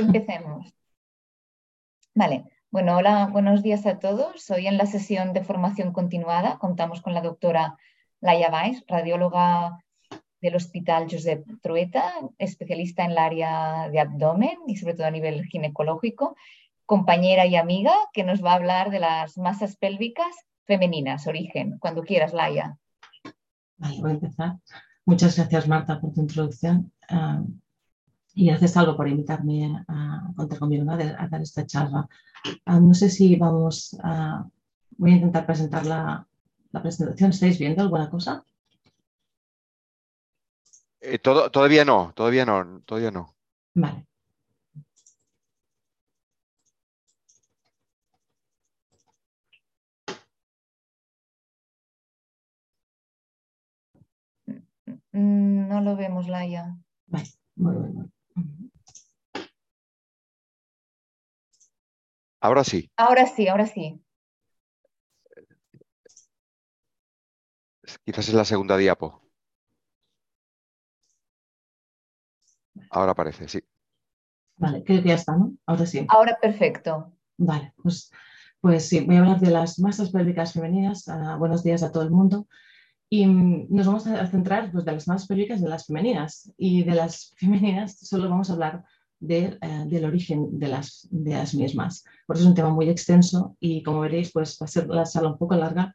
empecemos. Vale, bueno, hola, buenos días a todos. Hoy en la sesión de formación continuada contamos con la doctora Laia Valls, radióloga del Hospital Josep Trueta, especialista en el área de abdomen y sobre todo a nivel ginecológico, compañera y amiga que nos va a hablar de las masas pélvicas femeninas, origen. Cuando quieras, Laia. Vale, voy a empezar. Muchas gracias, Marta, por tu introducción. Ah, y gracias, Algo, por invitarme a contar conmigo a, dar esta charla. Ah, no sé si vamos a... Voy a intentar presentar la, la presentación. ¿Estáis viendo alguna cosa? Eh, todavía no, todavía no, todavía no. Vale. Mm, no lo vemos, Laia. Vale, muy bueno. Ahora sí. Ahora sí, ahora sí. Quizás es la segunda diapo. Ahora aparece, sí. Vale, creo que ya está, ¿no? Ahora sí. Ahora perfecto. Vale, pues, pues sí, voy a hablar de las masas pélvicas femeninas. Ah, buenos días a todo el mundo. Y nos vamos a centrar pues, de las masas pélvicas de las femeninas. Y de las femeninas solo vamos a hablar de, eh, del origen de las, de las mismas. Por eso es un tema muy extenso y como veréis, pues va a ser la sala un poco larga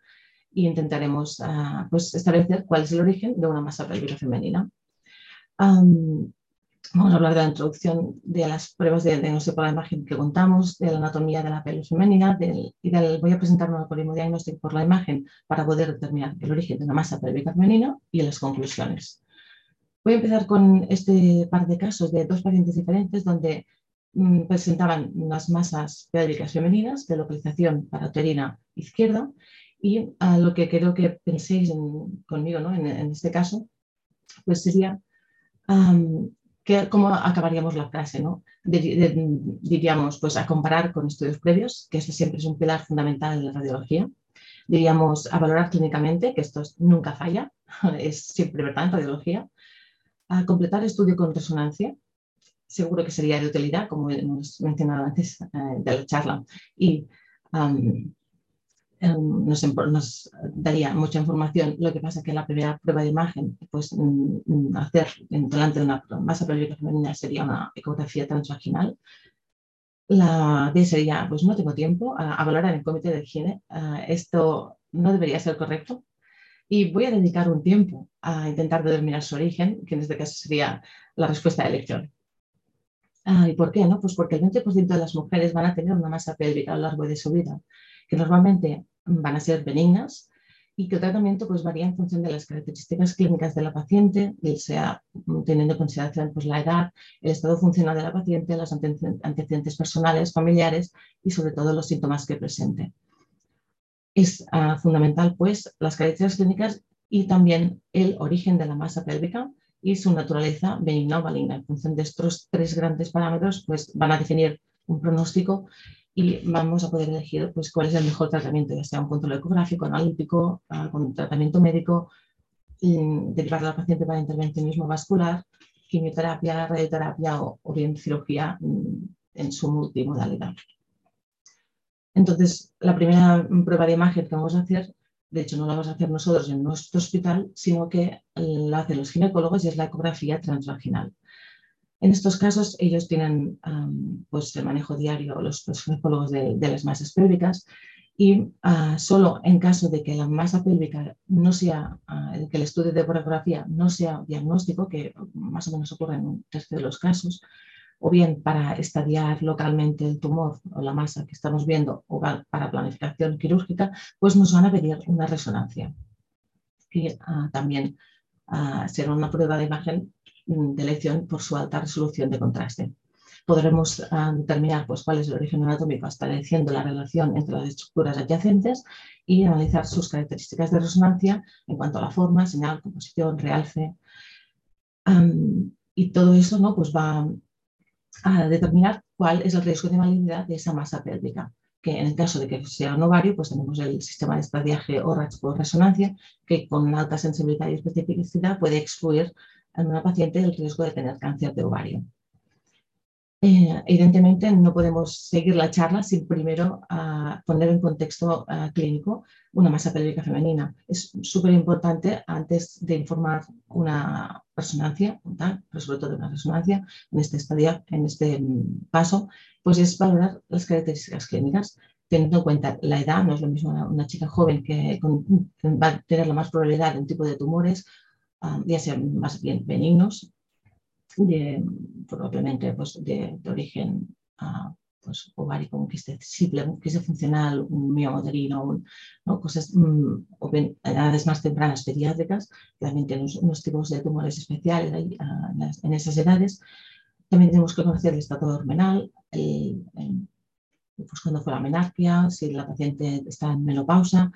y intentaremos ah, pues, establecer cuál es el origen de una masa pélvica femenina. Vamos a hablar de la introducción de las pruebas de diagnóstico por la imagen que contamos, de la anatomía de la pelvis femenina y del, voy a presentar un algoritmo diagnóstico por la imagen para poder determinar el origen de una masa pélvica femenina y las conclusiones. Voy a empezar con este par de casos de dos pacientes diferentes donde mm, presentaban unas masas pélvicas femeninas de localización parauterina izquierda y a lo que quiero que penséis conmigo ¿no? en, este caso pues sería ¿cómo acabaríamos la frase? ¿no? diríamos, pues a comparar con estudios previos, que eso siempre es un pilar fundamental en la radiología. Diríamos a valorar clínicamente, que esto nunca falla, es siempre verdad en radiología. A completar estudio con resonancia, seguro que sería de utilidad, como hemos mencionado antes eh, de la charla. Y Em, nos, daría mucha información. Lo que pasa es que la primera prueba de imagen, pues mm, mm, hacer delante de una masa pélvica femenina sería una ecografía transvaginal. La D sería, pues no tengo tiempo a, valorar en el comité de higiene. Eh, esto no debería ser correcto. Y voy a dedicar un tiempo a intentar determinar su origen, que en este caso sería la respuesta de elección. Ah, ¿Y por qué? No? Pues porque el 20% de las mujeres van a tener una masa pélvica a lo largo de su vida que normalmente van a ser benignas y que el tratamiento pues, varía en función de las características clínicas de la paciente, sea teniendo en consideración pues, la edad, el estado funcional de la paciente, los antecedentes personales, familiares y sobre todo los síntomas que presente. Es ah, fundamental pues, las características clínicas y también el origen de la masa pélvica y su naturaleza benigna o maligna. En función de estos tres grandes parámetros pues, van a definir un pronóstico y vamos a poder elegir pues, cuál es el mejor tratamiento, ya sea un control ecográfico, analítico, uh, con tratamiento médico, derivar a la paciente para intervencionismo vascular, quimioterapia, radioterapia o, bien cirugía mm, en su multimodalidad. Entonces, la primera prueba de imagen que vamos a hacer, de hecho no la vamos a hacer nosotros en nuestro hospital, sino que la hacen los ginecólogos y es la ecografía transvaginal. En estos casos, ellos tienen pues, el manejo diario, los, los ginecólogos de, las masas pélvicas, y ah, solo en caso de que la masa pélvica no sea, ah, que el estudio de ecografía no sea diagnóstico, que más o menos ocurre en un tercio de los casos, o bien para estadiar localmente el tumor o la masa que estamos viendo, o para planificación quirúrgica, pues nos van a pedir una resonancia, que ah, también será una prueba de imagen de elección por su alta resolución de contraste. Podremos ah, determinar pues, cuál es el origen anatómico estableciendo la relación entre las estructuras adyacentes y analizar sus características de resonancia en cuanto a la forma, señal, composición, realce. y todo eso ¿no? pues va a determinar cuál es el riesgo de malignidad de esa masa pélvica que en el caso de que sea un ovario, pues tenemos el sistema de estadiaje ORACH por resonancia, que con alta sensibilidad y especificidad puede excluir en una paciente el riesgo de tener cáncer de ovario. Eh, evidentemente no podemos seguir la charla sin primero ah, poner en contexto ah, clínico una masa pélvica femenina. Es súper importante antes de informar una resonancia, pero sobre todo una resonancia en este estadio, en este mm, paso, pues es valorar las características clínicas, teniendo en cuenta la edad, no es lo mismo una, chica joven que, va a tener la más probabilidad de un tipo de tumores, ya sean más bien benignos, de, probablemente pues, de, origen uh, pues, ovárico, un quiste simple, un quiste funcional, un miomoderino, ¿no? cosas, mm, bien edades más tempranas pediátricas, también tienen unos, tipos de tumores especiales ahí, uh, en esas edades. También tenemos que conocer el estado hormonal, el, el, pues cuando fue la menarquia, si la paciente está en menopausa,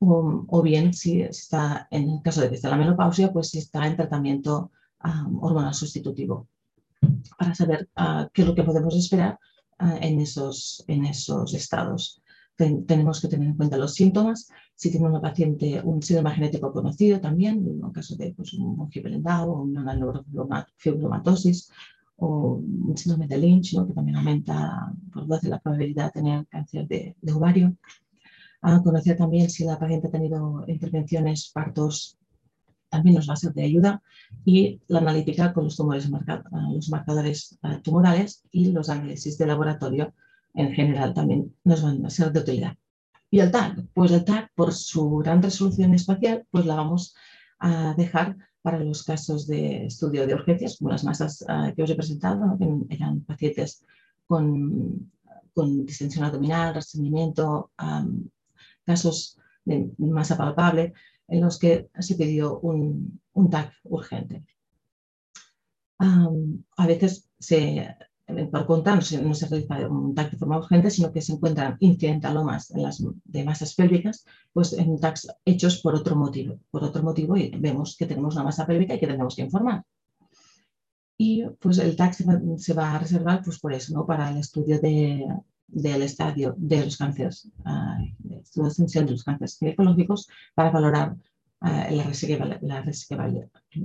o, o, bien si está, en el caso de que esté la menopausia, pues si está en tratamiento hormonal sustitutivo para saber ah, qué es lo que podemos esperar ah, en, esos, en esos estados. tenemos que tener en cuenta los síntomas. Si tiene una paciente un síndrome genético conocido también, en el caso de pues, un Gibelendau o una neurofibromatosis o un síndrome de Lynch, que también aumenta por 12 la probabilidad de tener cáncer de, de ovario. A conocer también si la paciente ha tenido intervenciones, partos también nos va a ser de ayuda y la analítica con los tumores los marcadores eh, tumorales y los análisis de laboratorio en general también nos van a ser de utilidad. Y el TAC, pues el TAC por su gran resolución espacial, pues la vamos a dejar para los casos de estudio de urgencias, como las masas eh, que os he presentado, que eran pacientes con, con distensión abdominal, restreñimiento, casos de masa palpable, en los que se pidió un, un TAC urgente. a veces se, por contra no se, no se, realiza un TAC de forma urgente, sino que se encuentran incidentalomas en las, de masas pélvicas, pues en TACs hechos por otro motivo, por otro motivo y vemos que tenemos una masa pélvica y que tenemos que informar. Y pues el TAC se va, a reservar pues por eso, ¿no? para el estudio de, del estadio de los cánceres, uh, de de los cánceres ginecológicos para valorar uh, la,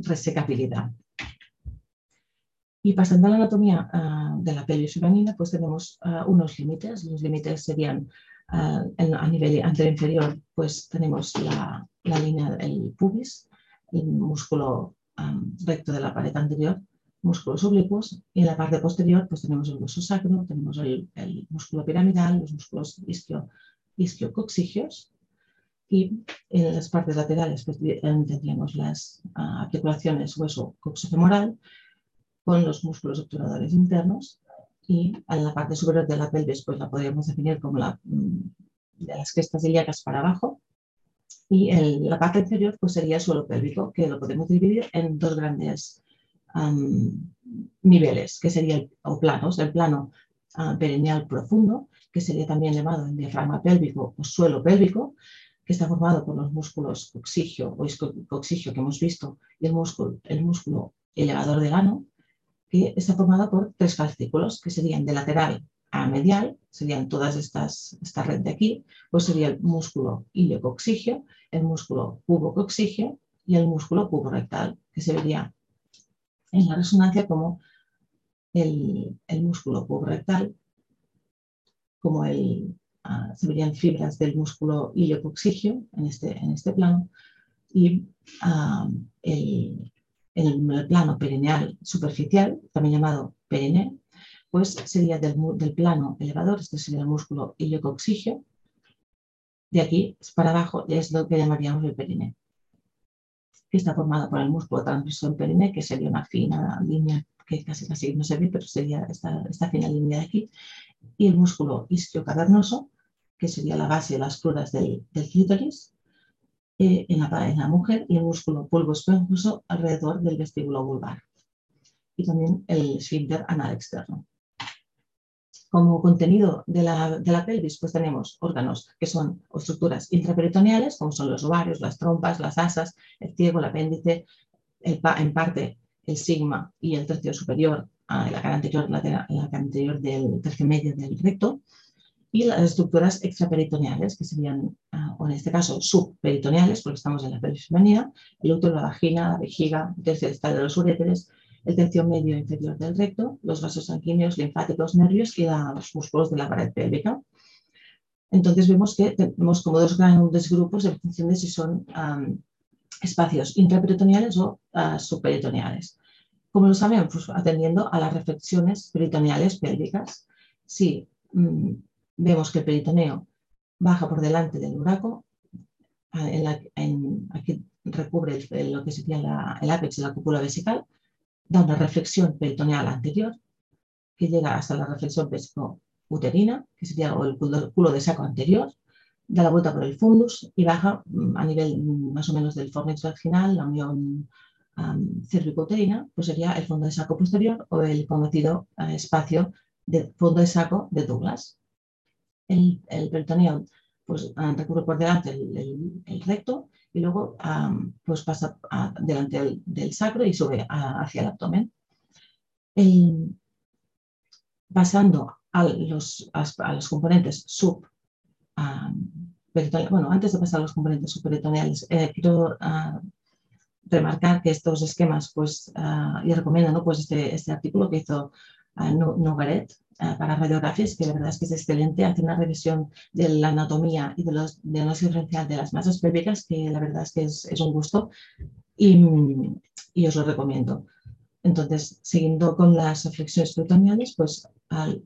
resecabilidad. Y pasando a la anatomía uh, de la pelvis femenina, pues tenemos unos límites. Los límites serían a nivel anterior inferior, pues tenemos la, la línea del pubis, el músculo um, recto de la pared anterior, músculos oblicuos y en la parte posterior pues tenemos el hueso sacro, tenemos el, músculo piramidal, los músculos isquio, isquiocoxigios y en las partes laterales pues, tendríamos las uh, articulaciones hueso coxofemoral con los músculos obturadores internos y en la parte superior de la pelvis pues la podríamos definir como la, mm, de las crestas ilíacas para abajo. Y en la parte inferior pues sería el suelo pélvico que lo podemos dividir en dos grandes niveles, que sería el, o planos, el plano uh, profundo, que sería también llamado el diafragma pélvico o suelo pélvico, que está formado por los músculos coxigio o coxigio que hemos visto y el músculo, el músculo elevador del ano, que está formado por tres fascículos, que serían de lateral a medial, serían todas estas, esta red de aquí, pues sería el músculo iliocoxigio, el músculo pubocoxigio y el músculo puborectal, que se vería en la resonancia como el, músculo puborectal, como el, ah, se verían fibras del músculo iliocoxigio en este, en este plano y ah, el, plano perineal superficial, también llamado perine, pues sería del, plano elevador, este sería el músculo iliocoxigio, de aquí para abajo es lo que llamaríamos el perine que está formada por el músculo transversal perine, que sería una fina línea que casi casi no se ve, pero sería esta, esta fina línea de aquí, y el músculo isquiocavernoso, que sería la base de las pluras del, del clítoris, eh, en, la, en, la, mujer, y el músculo pulvo esponjoso alrededor del vestíbulo vulvar. Y también el esfínter anal externo como contenido de la, de la, pelvis, pues tenemos órganos que son estructuras intraperitoneales, como son los ovarios, las trompas, las asas, el ciego, el apéndice, el, en parte el sigma y el tercio superior, la cara anterior, la, la cara anterior del tercio medio del recto, y las estructuras extraperitoneales, que serían, ah, o en este caso, subperitoneales, porque estamos en la pelvis femenina, el útero, la vagina, la vejiga, el tercio de los uréteres el tercio medio inferior del recto, los vasos sanguíneos, linfáticos, nervios y los músculos de la pared pélvica. Entonces vemos que tenemos como dos grandes grupos en función de si son espacios intraperitoneales o uh, subperitoneales. Como lo sabemos, pues, atendiendo a las reflexiones peritoneales pélvicas. Si mm, vemos que el peritoneo baja por delante del uraco, en aquí recubre lo que sería el ápex de la cúpula vesical, da una reflexión peritoneal anterior que llega hasta la reflexión uterina, que sería el culo de saco anterior, da la vuelta por el fundus y baja mm, a nivel mm, más o menos del fornix vaginal, la unión um, cervicouterina, pues sería el fondo de saco posterior o el conocido eh, espacio de fondo de saco de Douglas. El, peritoneo pues, ah, recurre por delante el, recto y luego pues pasa delante del, sacro y sube hacia el abdomen. pasando a, los componentes sub bueno, antes de pasar a los componentes subperitoneales, eh, quiero ah, remarcar que estos esquemas, pues, uh, y recomiendo ¿no? pues este, este artículo que hizo Nogaret para radiografías, que la verdad es que es excelente, hace una revisión de la anatomía y de los diagnóstico diferencial de las masas pélvicas, que la verdad es que es, es un gusto y, y, os lo recomiendo. Entonces, siguiendo con las reflexiones peritoneales, pues al,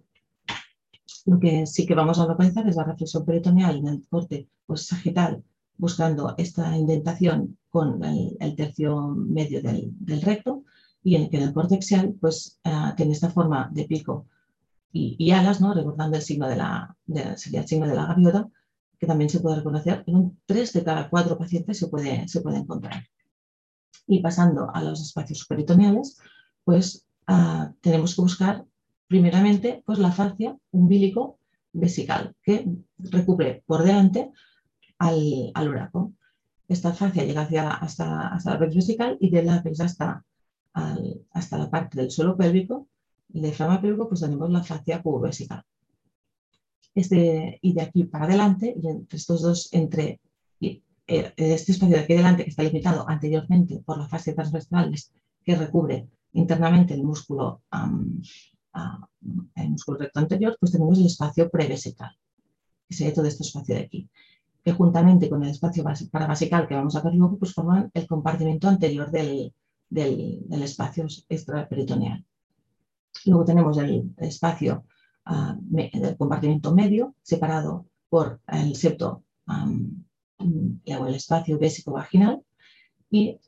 lo que sí que vamos a localizar es la reflexión peritoneal en el corte sagital, buscando esta indentación con el, tercio medio del, recto y en el que en el pues, uh, tiene esta forma de pico y, alas, ¿no? recordando el signo de la, sería el signo de la gaviota, que también se puede reconocer. En un 3 de cada 4 pacientes se puede, se puede encontrar. Y pasando a los espacios peritoneales, pues uh, tenemos que buscar primeramente, pues la fascia umbilico vesical, que recubre por delante al, al Esta fascia llega hacia, hasta, hasta la vesical y de la hasta, hasta la parte del suelo pélvico, el diafragma pélvico, pues tenemos la fascia cubovesical. Este, y de aquí para adelante, y entre estos dos, entre eh, este espacio de aquí adelante que está limitado anteriormente por la fascia transversales que recubre internamente el músculo el músculo recto anterior, pues tenemos el espacio prevesical, que sería todo este espacio de aquí, que juntamente con el espacio parabasical que vamos a ver luego, pues forman el compartimento anterior del, del, espacio extraperitoneal. Luego tenemos el espacio uh, del compartimento medio, separado por el septo um, el espacio bésico vaginal y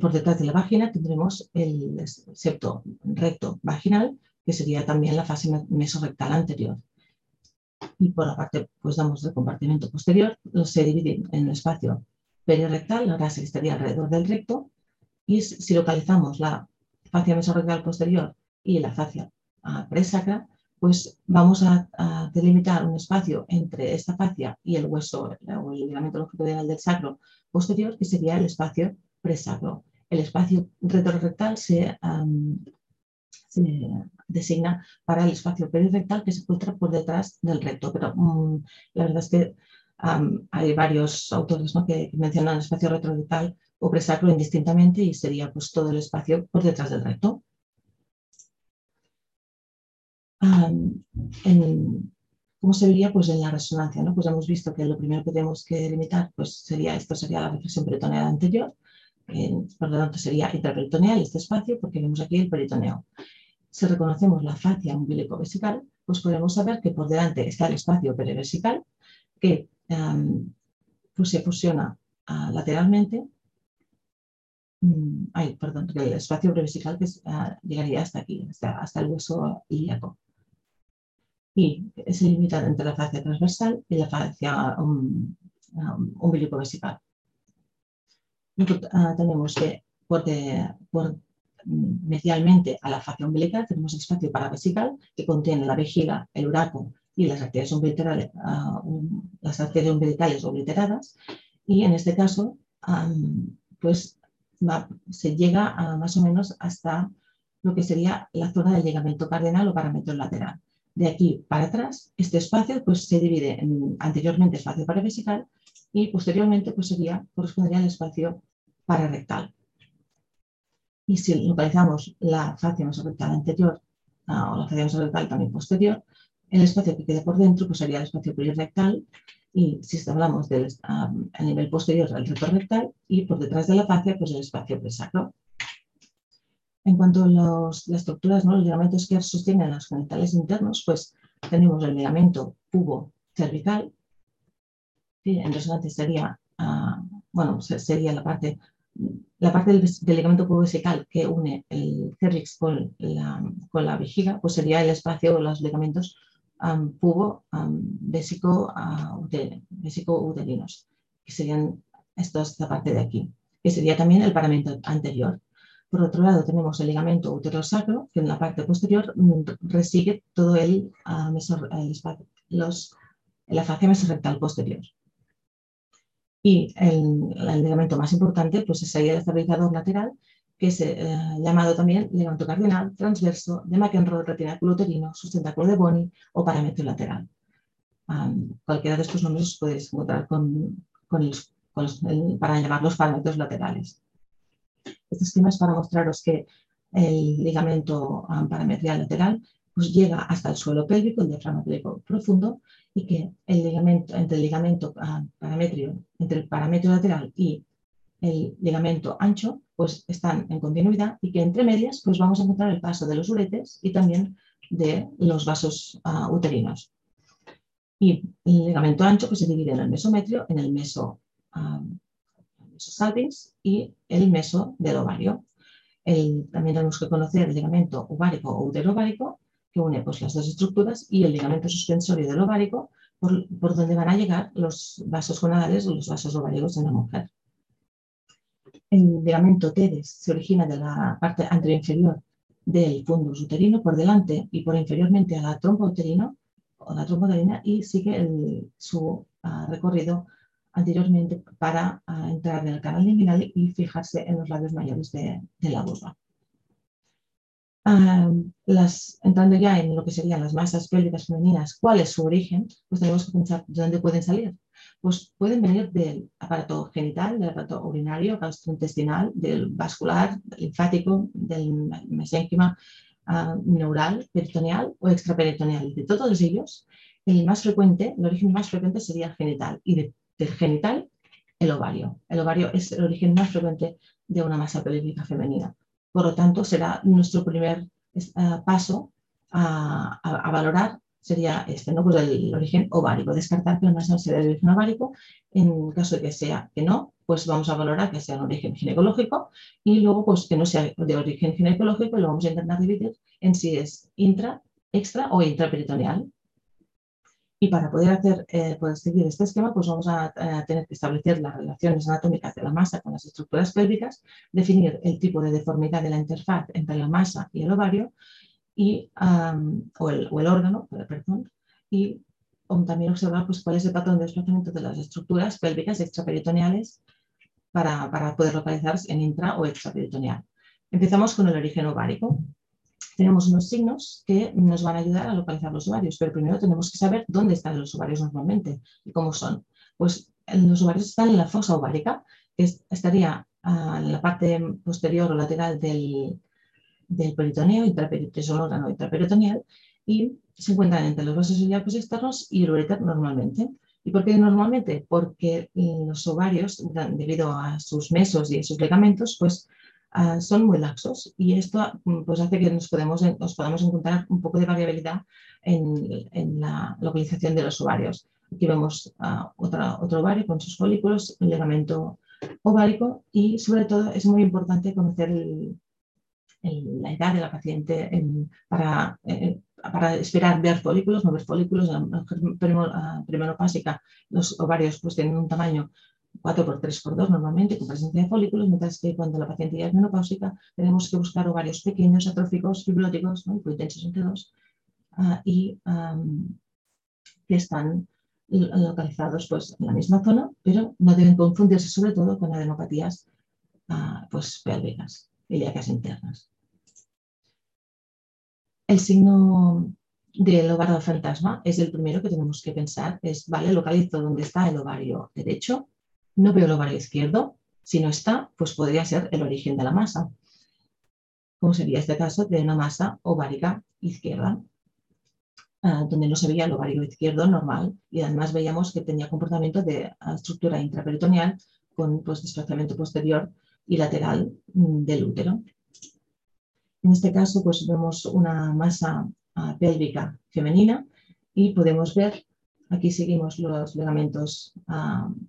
por detrás de la vagina tendremos el septo recto vaginal que sería también la fase mesorrectal anterior. Y por la parte, pues damos el compartimento posterior, se divide en el espacio perirectal, la grasa que estaría alrededor del recto, y si localizamos la fascia mesorrectal posterior y la fascia uh, presacra, pues vamos a, delimitar un espacio entre esta fascia y el hueso o el ligamento longitudinal del sacro posterior, que sería el espacio presacro. El espacio retrorectal se se designa para el espacio perirectal que se encuentra por detrás del recto. Pero mm, la verdad es que hay varios autores que mencionan el espacio retrorectal o presacro indistintamente y sería pues, todo el espacio por detrás del recto. ¿Cómo se vería pues, en la resonancia? ¿no? Pues hemos visto que lo primero que tenemos que delimitar pues, sería, esto sería la reflexión peritoneal anterior, por lo tanto sería intraperitoneal este espacio porque vemos aquí el peritoneo si reconocemos la fascia umbilico-vesical, pues podemos saber que por delante está el espacio perivesical, que em, pues se fusiona ah, lateralmente, mm, ay, perdón, el espacio prevesical que ah, llegaría hasta aquí, hasta, el hueso ilíaco. Y se limita entre la fascia transversal y la fascia um, um, umbilico-vesical. Ah, tenemos que por, por medialmente a la fascia umbilical tenemos espacio paravesical que contiene la vejiga, el uraco y las arterias umbilicales, ah, las obliteradas y en este caso pues se llega a, más o menos hasta lo que sería la zona del ligamento cardenal o parámetro lateral. De aquí para atrás, este espacio pues, se divide en anteriormente espacio paravesical y posteriormente pues, sería, correspondería al espacio pararectal. Y si localizamos la fascia mesorrectal anterior o la fascia mesorrectal también posterior, el espacio que queda por dentro pues, sería el espacio perirectal y si hablamos del, a nivel posterior del reto rectal y por detrás de la fascia pues el espacio presacro. En cuanto a las estructuras, ¿no? los ligamentos que sostienen los genitales internos, pues tenemos el ligamento pubo cervical, que en resonante sería, ah, bueno, sería la parte, la parte del, ligamento pubo vesical que une el cervix con la, con la vejiga, pues sería el espacio o los ligamentos um, pubo, bésico, uterinos, que serían esta parte de aquí, que sería también el paramento anterior. Por otro lado, tenemos el ligamento uterosacro, que en la parte posterior mm, resigue todo el, el espacio, los, la fascia mesorrectal posterior. Y el, el, ligamento más importante pues, sería el estabilizador lateral, que es eh, llamado también ligamento cardinal, transverso, de McEnroe, retináculo uterino, sustentáculo de Boni o parámetro lateral. cualquiera de estos nombres os podéis encontrar con, para llamar los parámetros laterales. Este esquema es para mostraros que el ligamento parametrial lateral pues llega hasta el suelo pélvico, el diafragma pélvico profundo, y que el ligamento, entre el ligamento parametrio, entre el parámetro lateral y el ligamento ancho, pues están en continuidad y que entre medias pues vamos a encontrar el paso de los uretes y también de los vasos ah, uterinos. Y el ligamento ancho pues, se divide en el mesometrio, en el meso, salvis y el meso del ovario. también tenemos que conocer el ligamento ovárico o uterovárico, que une pues, las dos estructuras, y el ligamento suspensorio del ovárico, por, por donde van a llegar los vasos gonadales o los vasos ováricos de la mujer. El ligamento TEDES se origina de la parte anterior del fundus uterino por delante y por inferiormente a la trompa uterina o la trompa uterina y sigue su ah, recorrido anteriormente para ah, entrar en el canal liminal y fijarse en los labios mayores de, la vulva. Las, entrando ya en lo que serían las masas pélvicas femeninas, ¿cuál es su origen? Pues tenemos que pensar de dónde pueden salir pues pueden venir del aparato genital, del aparato urinario, gastrointestinal, del vascular, linfático, del mesénquima neural, peritoneal o extraperitoneal. De todos ellos, el más frecuente, el origen más frecuente sería genital y de, del genital el ovario. El ovario es el origen más frecuente de una masa pélvica femenina. Por lo tanto, será nuestro primer ah, paso a valorar sería este, ¿no? Pues el origen ovárico, descartar que el masa sea de origen ovárico, en caso de que sea que no, pues vamos a valorar que sea de origen ginecológico y luego pues que no sea de origen ginecológico lo vamos a intentar dividir en si es intra, extra o intraperitoneal. Y para poder hacer, eh, seguir este esquema, pues vamos a, tener que establecer las relaciones anatómicas de la masa con las estructuras pélvicas, definir el tipo de deformidad de la interfaz entre la masa y el ovario y, o, el, órgano, perdón, y también observar pues, cuál es el patrón de desplazamiento de las estructuras pélvicas extraperitoneales para, para poder localizarse en intra o extraperitoneal. Empezamos con el origen ovárico. Tenemos unos signos que nos van a ayudar a localizar los ovarios, pero primero tenemos que saber dónde están los ovarios normalmente y cómo son. Pues los ovarios están en la fosa ovárica, que estaría en la parte posterior o lateral del, del peritoneo, intraperitoneal, intraperitoneal, y se encuentran entre los vasos ilíacos externos y el ureter normalmente. ¿Y por qué normalmente? Porque los ovarios, debido a sus mesos y sus ligamentos, pues ah, son muy laxos y esto pues, hace que nos, podemos, nos podamos encontrar un poco de variabilidad en, en la localización de los ovarios. Aquí vemos uh, otro ovario con sus folículos, el ligamento ovárico y sobre todo es muy importante conocer el, la edad de la paciente para, eh, para, esperar ver folículos, no ver folículos. En la mujer básica los ovarios pues, tienen un tamaño 4 por 3 por 2 normalmente con presencia de folículos, mientras que cuando la paciente ya es menopáusica tenemos que buscar ovarios pequeños, atróficos, fibróticos, ¿no? entre dos, uh, y que están localizados pues, en la misma zona, pero no deben confundirse sobre todo con adenopatías uh, pues, pélvicas ilíacas internas. El signo del ovario fantasma es el primero que tenemos que pensar. Es, vale, localizo dónde está el ovario derecho, no veo el ovario izquierdo. Si no está, pues podría ser el origen de la masa. como sería este caso de una masa ovárica izquierda, ah, donde no se veía el ovario izquierdo normal y además veíamos que tenía comportamiento de ah, estructura intraperitoneal con pues, desplazamiento posterior y lateral mm, del útero. En este caso, pues vemos una masa ah, pélvica femenina y podemos ver, aquí seguimos los ligamentos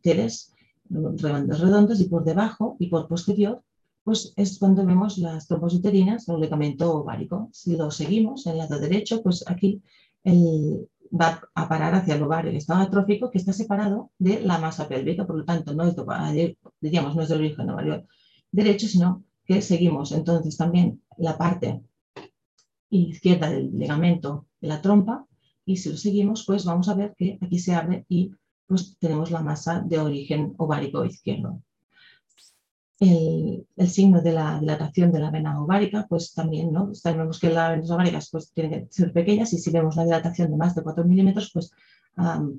teles, redondos y por debajo y por posterior pues es cuando vemos las trompas uterinas o el ligamento ovárico. Si lo seguimos en el lado derecho, pues aquí va a parar hacia el ovario, el estado atrófico que está separado de la masa pélvica, por lo tanto no es, diríamos, no es del origen ovario derecho, sino que seguimos entonces también la parte izquierda del ligamento de la trompa y si lo seguimos, pues vamos a ver que aquí se abre y pues tenemos la masa de origen ovárico izquierdo el, signo de la dilatación de la vena ovárica, pues también, ¿no? Sabemos que las venas ováricas pues, tienen que ser pequeñas y si vemos la dilatación de más de 4 milímetros, pues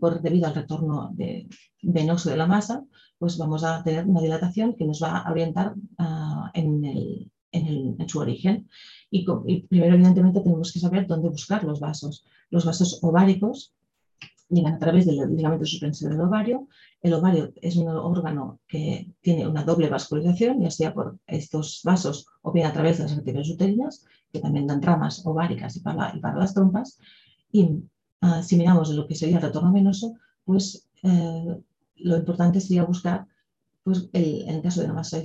por, debido al retorno de, venoso de la masa, pues vamos a tener una dilatación que nos va a orientar ah, en, el, en, su origen. Y, y, primero, evidentemente, tenemos que saber dónde buscar los vasos. Los vasos ováricos llegan a través del ligamento suspensivo del ovario. El ovario es un órgano que tiene una doble vascularización, ya sea por estos vasos o bien a través de las arterias uterinas, que también dan ramas ováricas y para, las trompas. Y ah, si miramos lo que sería el retorno venoso, pues eh, lo importante sería buscar, pues en el caso de la masa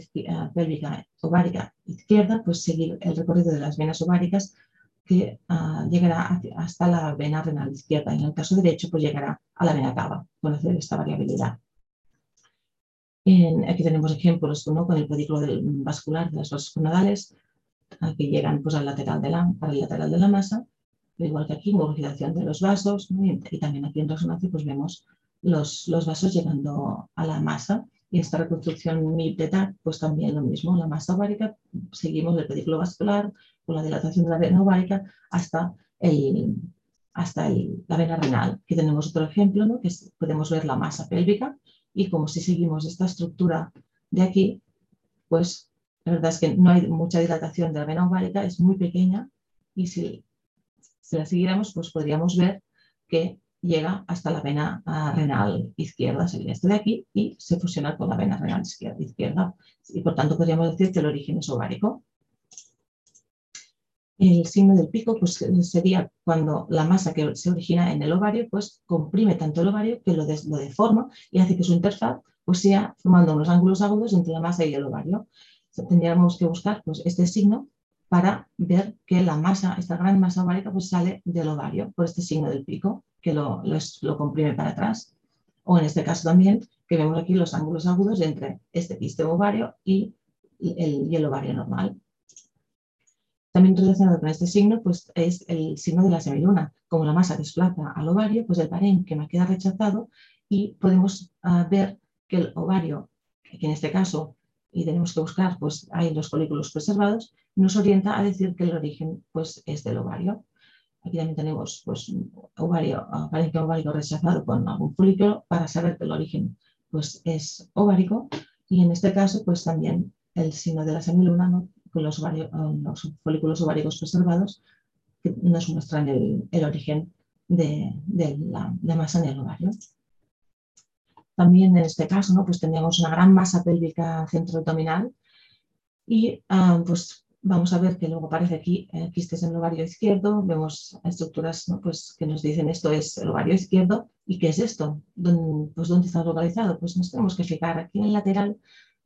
pélvica ovárica izquierda, pues seguir el recorrido de las venas ováricas que ah, llegará hasta la vena renal izquierda. Y en el caso derecho pues llegará a la vena cava, conocer esta variabilidad. aquí tenemos ejemplos con el pedículo vascular de las vasos conadales que llegan pues, al lateral de la, el lateral de la masa, igual que aquí, movilización de los vasos y, también aquí en resonancia pues vemos los, los vasos llegando a la masa. Y esta reconstrucción MIP de pues también lo mismo, la masa ovárica, seguimos el pedículo vascular con la dilatación de la vena ovárica hasta, el, hasta la vena renal. Aquí tenemos otro ejemplo, ¿no? que podemos ver la masa pélvica y como si seguimos esta estructura de aquí, pues la verdad es que no hay mucha dilatación de la vena ovárica, es muy pequeña y si, si la siguiéramos, pues podríamos ver que llega hasta la vena ah, renal izquierda, sería esto de aquí, y se fusiona con la vena renal izquierda, izquierda. Y por tanto podríamos decir que el origen es ovárico. El signo del pico pues, sería cuando la masa que se origina en el ovario pues, comprime tanto el ovario que lo, lo deforma y hace que su interfaz pues, sea formando unos ángulos agudos entre la masa y el ovario. tendríamos que buscar pues, este signo para ver que la masa, esta gran masa ovárica, pues sale del ovario por este signo del pico que lo, lo, comprime para atrás. O en este caso también, que vemos aquí los ángulos agudos entre este quiste ovario y el ovario normal. También relacionado con este signo, pues es el signo de la semiluna. Como la masa desplaza al ovario, pues el parénquima queda rechazado y podemos ah, ver que el ovario, que en este caso, y tenemos que buscar, pues hay los folículos preservados, nos orienta a decir que el origen pues, es del ovario. Aquí también tenemos pues, ovario, parénquima ovárico rechazado con algún folículo para saber que el origen pues, es ovárico. Y en este caso, pues también el signo de la semiluna, ¿no? Los, los, folículos ováricos preservados, que nos muestran el, el origen de, de, la, masa en el ovario. También en este caso, ¿no? pues teníamos una gran masa pélvica centroabdominal y ah, pues vamos a ver que luego aparece aquí eh, quistes en el ovario izquierdo, vemos estructuras pues, que nos dicen esto es el ovario izquierdo y qué es esto, ¿Dónde, pues dónde está localizado, pues nos tenemos que fijar aquí en el lateral,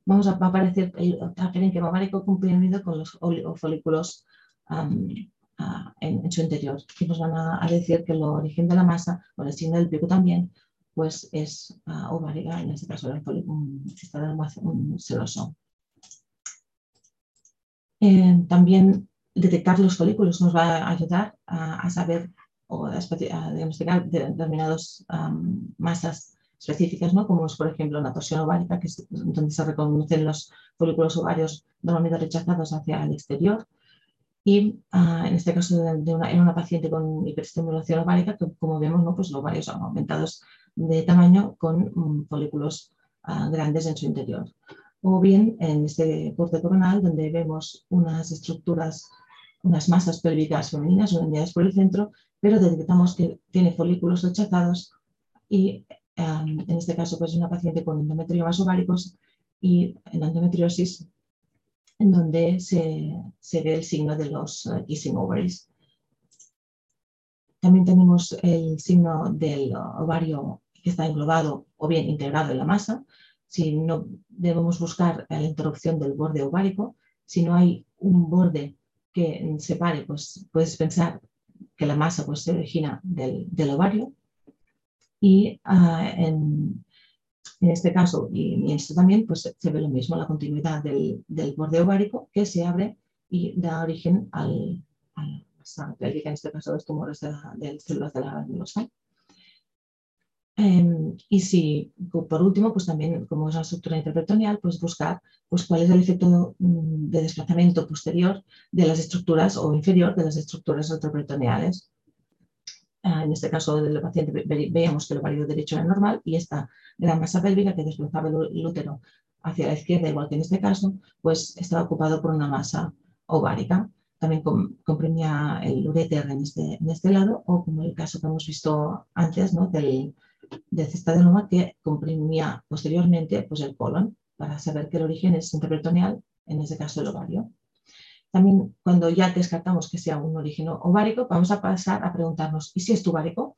vamos a, aparecer el parénquima ovárico comprimido con los folículos en, su interior y nos van a, decir que el origen de la masa, o el signo del pico también, pues es uh, ovárica, en este caso folículo, un, seroso. Eh, también detectar los folículos nos va a ayudar a, saber o a, diagnosticar determinadas masas específicas, ¿no? como es por ejemplo una torsión ovárica, que es donde se reconocen los folículos ovarios normalmente rechazados hacia el exterior. Y ah, en este caso de una, en una paciente con hiperestimulación ovárica, como vemos, ¿no? pues los ovarios son aumentados de tamaño con mm, folículos ah, grandes en su interior. o bien en este corte coronal donde vemos unas estructuras, unas masas pélvicas femeninas unidades por el centro, pero detectamos que tiene folículos rechazados y en este caso pues una paciente con endometriomas ováricos y en endometriosis en donde se, ve el signo de los uh, kissing ovaries. También tenemos el signo del ovario que está englobado o bien integrado en la masa. Si no debemos buscar la interrupción del borde ovárico, si no hay un borde que separe, pues puedes pensar que la masa pues, se origina del, ovario. Y uh, en, este caso y en esto también, pues se ve lo mismo, la continuidad del, borde ovárico que se abre y da origen al, a la en este caso los tumores de, células de la granulosa. Em, y si, por último, pues también, como es la estructura interperitoneal, pues buscar pues, cuál es el efecto mm, de desplazamiento posterior de las estructuras o inferior de las estructuras retroperitoneales. Ah, en este caso del paciente veíamos que el ovario derecho era normal y esta gran masa pélvica que desplazaba el útero hacia la izquierda, igual que en este caso, pues estaba ocupado por una masa ovárica. También comprimía el uréter en este, en este lado, o como el caso que hemos visto antes ¿no? del, del cestadenoma, que comprimía posteriormente pues, el colon, para saber que el origen es intraperitoneal, en este caso el ovario. También cuando ya descartamos que sea un origen ovárico, vamos a pasar a preguntarnos, ¿y si es tubárico?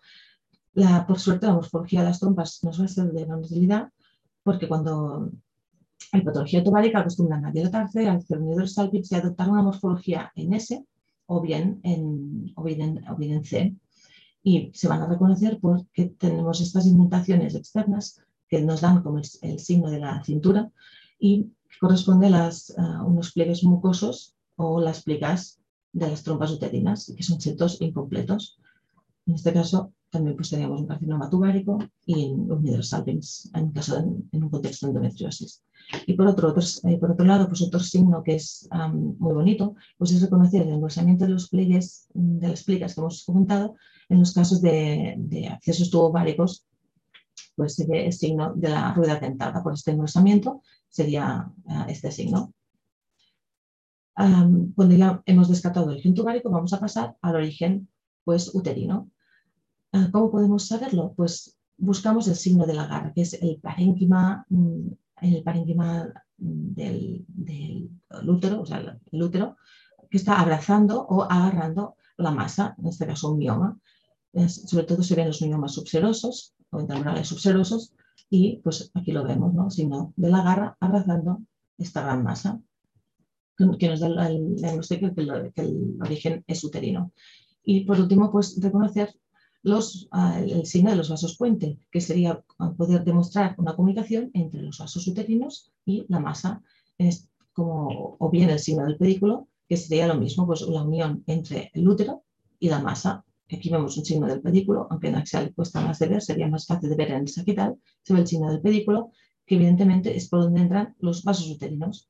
La, por suerte la morfología de las trompas nos va a ser de gran utilidad porque cuando hay patología tubárica acostumbran a dilatarse, al cernido dorsal y adoptar una morfología en S o bien en, o bien en C. Y se van a reconocer porque tenemos estas indentaciones externas que nos dan como el, signo de la cintura y corresponde a unos pliegues mucosos o las plicas de las trompas uterinas, que son setos incompletos. En este caso, también pues, teníamos un carcinoma tubárico y un hidrosalpings, en, caso en un contexto de endometriosis. Y por otro, eh, por otro lado, pues otro signo que es muy bonito, pues es reconocer el engrosamiento de los pliegues, de las plicas que hemos comentado, en los casos de, de accesos tubováricos, pues el signo de la rueda dentada. Por este engrosamiento sería ah, este signo cuando ya hemos descartado el origen tubárico, vamos a pasar al origen pues, uterino. Ah, ¿Cómo podemos saberlo? Pues buscamos el signo de la garra, que es el parénquima, mm, el parénquima mm, del, útero, o sea, el útero, que está abrazando o agarrando la masa, en este caso un mioma. sobre todo se ven los miomas subserosos o intramurales subserosos y pues aquí lo vemos, ¿no? Signo de la garra abrazando esta gran masa que nos da el que, que el origen es uterino. Y por último, pues reconocer los, ah, el signo de los vasos puente, que sería poder demostrar una comunicación entre los vasos uterinos y la masa, como, o bien el signo del pedículo, que sería lo mismo, pues la unión entre el útero y la masa. Aquí vemos un signo del pedículo, aunque en axial cuesta más de ver, sería más fácil de ver en el sagital, se ve el signo del pedículo, que evidentemente es por donde entran los vasos uterinos.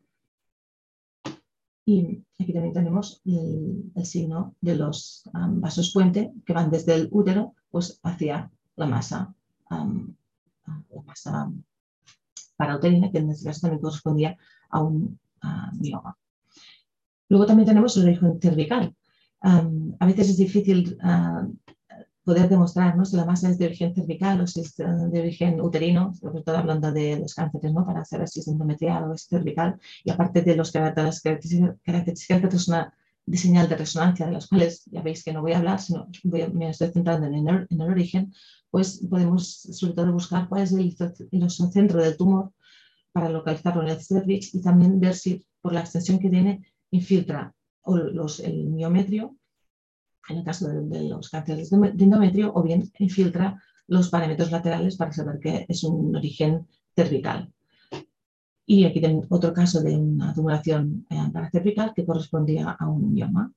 Y aquí también tenemos el, signo de los vasos puente que van desde el útero pues, hacia la masa, la masa parauterina, que en este caso también correspondía a un mioma. Luego también tenemos el origen cervical. a veces es difícil poder demostrar si la masa es de origen cervical o si es de origen uterino, sobre todo hablando de los cánceres, ¿no? para saber si es endometrial o es cervical. Y aparte de los, las características de señal de resonancia, de las cuales ya veis que no voy a hablar, sino me estoy centrando en el, en el, origen, pues podemos sobre todo buscar cuál es el, el centro del tumor para localizarlo en el cervix y también ver si por la extensión que tiene infiltra o los, el miometrio en el caso de, los cánceres de endometrio, o bien infiltra los parámetros laterales para saber que es un origen cervical. Y aquí otro caso de una tumulación eh, paracervical que correspondía a un mioma.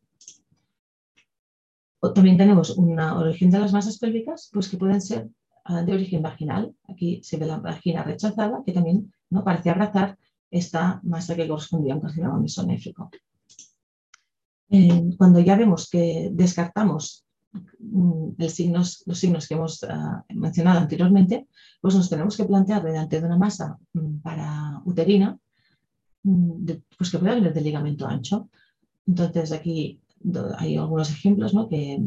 también tenemos una origen de las masas pélvicas, pues que pueden ser ah, de origen vaginal. Aquí se ve la vagina rechazada, que también ¿no? parece abrazar esta masa que correspondía a un carcinoma mesonéfrico. Eh, cuando ya vemos que descartamos mm, los signos que hemos ah, mencionado anteriormente, pues nos tenemos que plantear delante de una masa mm, para uterina mm, pues que pueda venir del ligamento ancho. Entonces aquí hay algunos ejemplos que,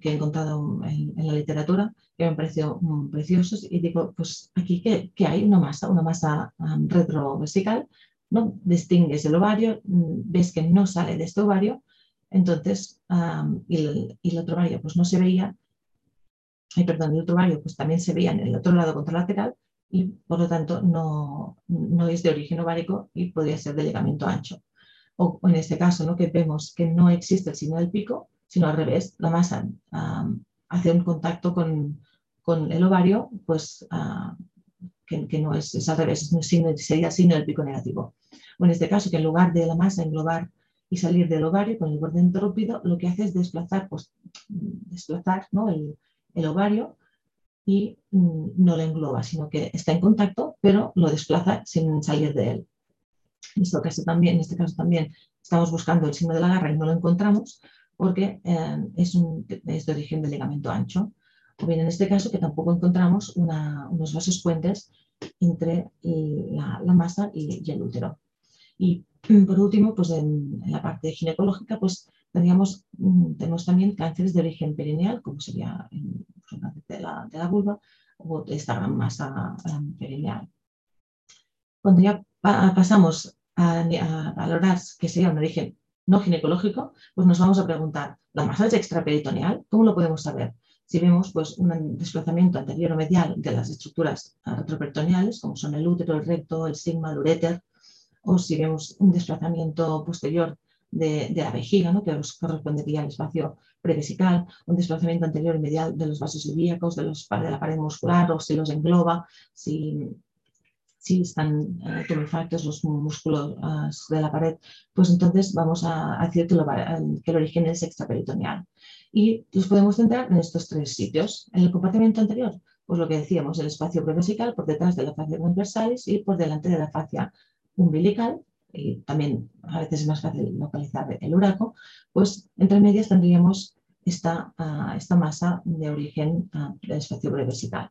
he encontrado en, la literatura que me han parecido preciosos y digo, pues aquí que, hay una masa, una masa retrovesical, ¿no? distingues el ovario, ves que no sale de este ovario, entonces, y, el, otro ovario pues no se veía, ay, perdón, el otro ovario pues también se veía en el otro lado contralateral y por lo tanto no, no es de origen ovárico y podría ser de ligamento ancho. O, en este caso, ¿no? que vemos que no existe el signo del pico, sino al revés, la masa hace un contacto con, con el ovario, pues que, que, no es, es, al revés, es un signo, sería signo del pico negativo. O en este caso, que en lugar de la masa englobar y salir del ovario con el borde interrumpido, lo que hace es desplazar, pues, desplazar ¿no? el, el, ovario y mm, no lo engloba, sino que está en contacto, pero lo desplaza sin salir de él. En este caso también, en este caso también estamos buscando el signo de la garra y no lo encontramos porque eh, es, de origen de ligamento ancho. O bien en este caso que tampoco encontramos unos vasos puentes entre la, masa y el útero. Y por último, pues en, la parte ginecológica, pues tendríamos, mm, tenemos también cánceres de origen perineal, como sería cáncer de la, de la vulva o esta gran masa perineal. Cuando ya pasamos a, valorar que sería un origen no ginecológico, pues nos vamos a preguntar, ¿la masa es extraperitoneal? ¿Cómo lo podemos saber? Si vemos pues, un desplazamiento anterior o medial de las estructuras retroperitoneales, como son el útero, el recto, el sigma, el uréter, o si vemos un desplazamiento posterior de, la vejiga, ¿no? que correspondería al espacio prevesical, un desplazamiento anterior y medial de los vasos ilíacos, de, los, de la pared muscular, o si los engloba, si, si están eh, tumefactos los músculos ah, de la pared, pues entonces vamos a, decir que, que, el origen es extraperitoneal. Y los podemos centrar en estos tres sitios. En el compartimento anterior, pues lo que decíamos, el espacio prevesical por detrás de la fascia transversalis y por delante de la fascia umbilical, y también a veces es más fácil localizar el uraco, pues entre medias tendríamos esta, ah, esta masa de origen uh, del espacio prevesical.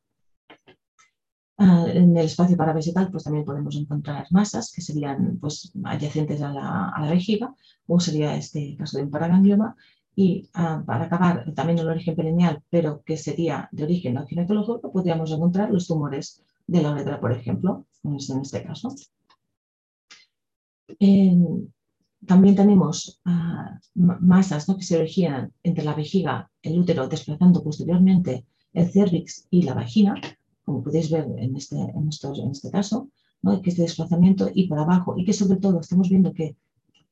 Ah, en el espacio paravesical pues también podemos encontrar masas que serían pues, adyacentes a la, a la vejiga, como sería este caso de un paraganglioma, y para acabar también el origen perineal, pero que sería de origen no ginecológico, podríamos encontrar los tumores de la uretra, por ejemplo, en este caso también tenemos ah, masas que se originan entre la vejiga, el útero, desplazando posteriormente el cervix y la vagina, como podéis ver en este, en este caso, que este desplazamiento y por abajo, y que sobre todo estamos viendo que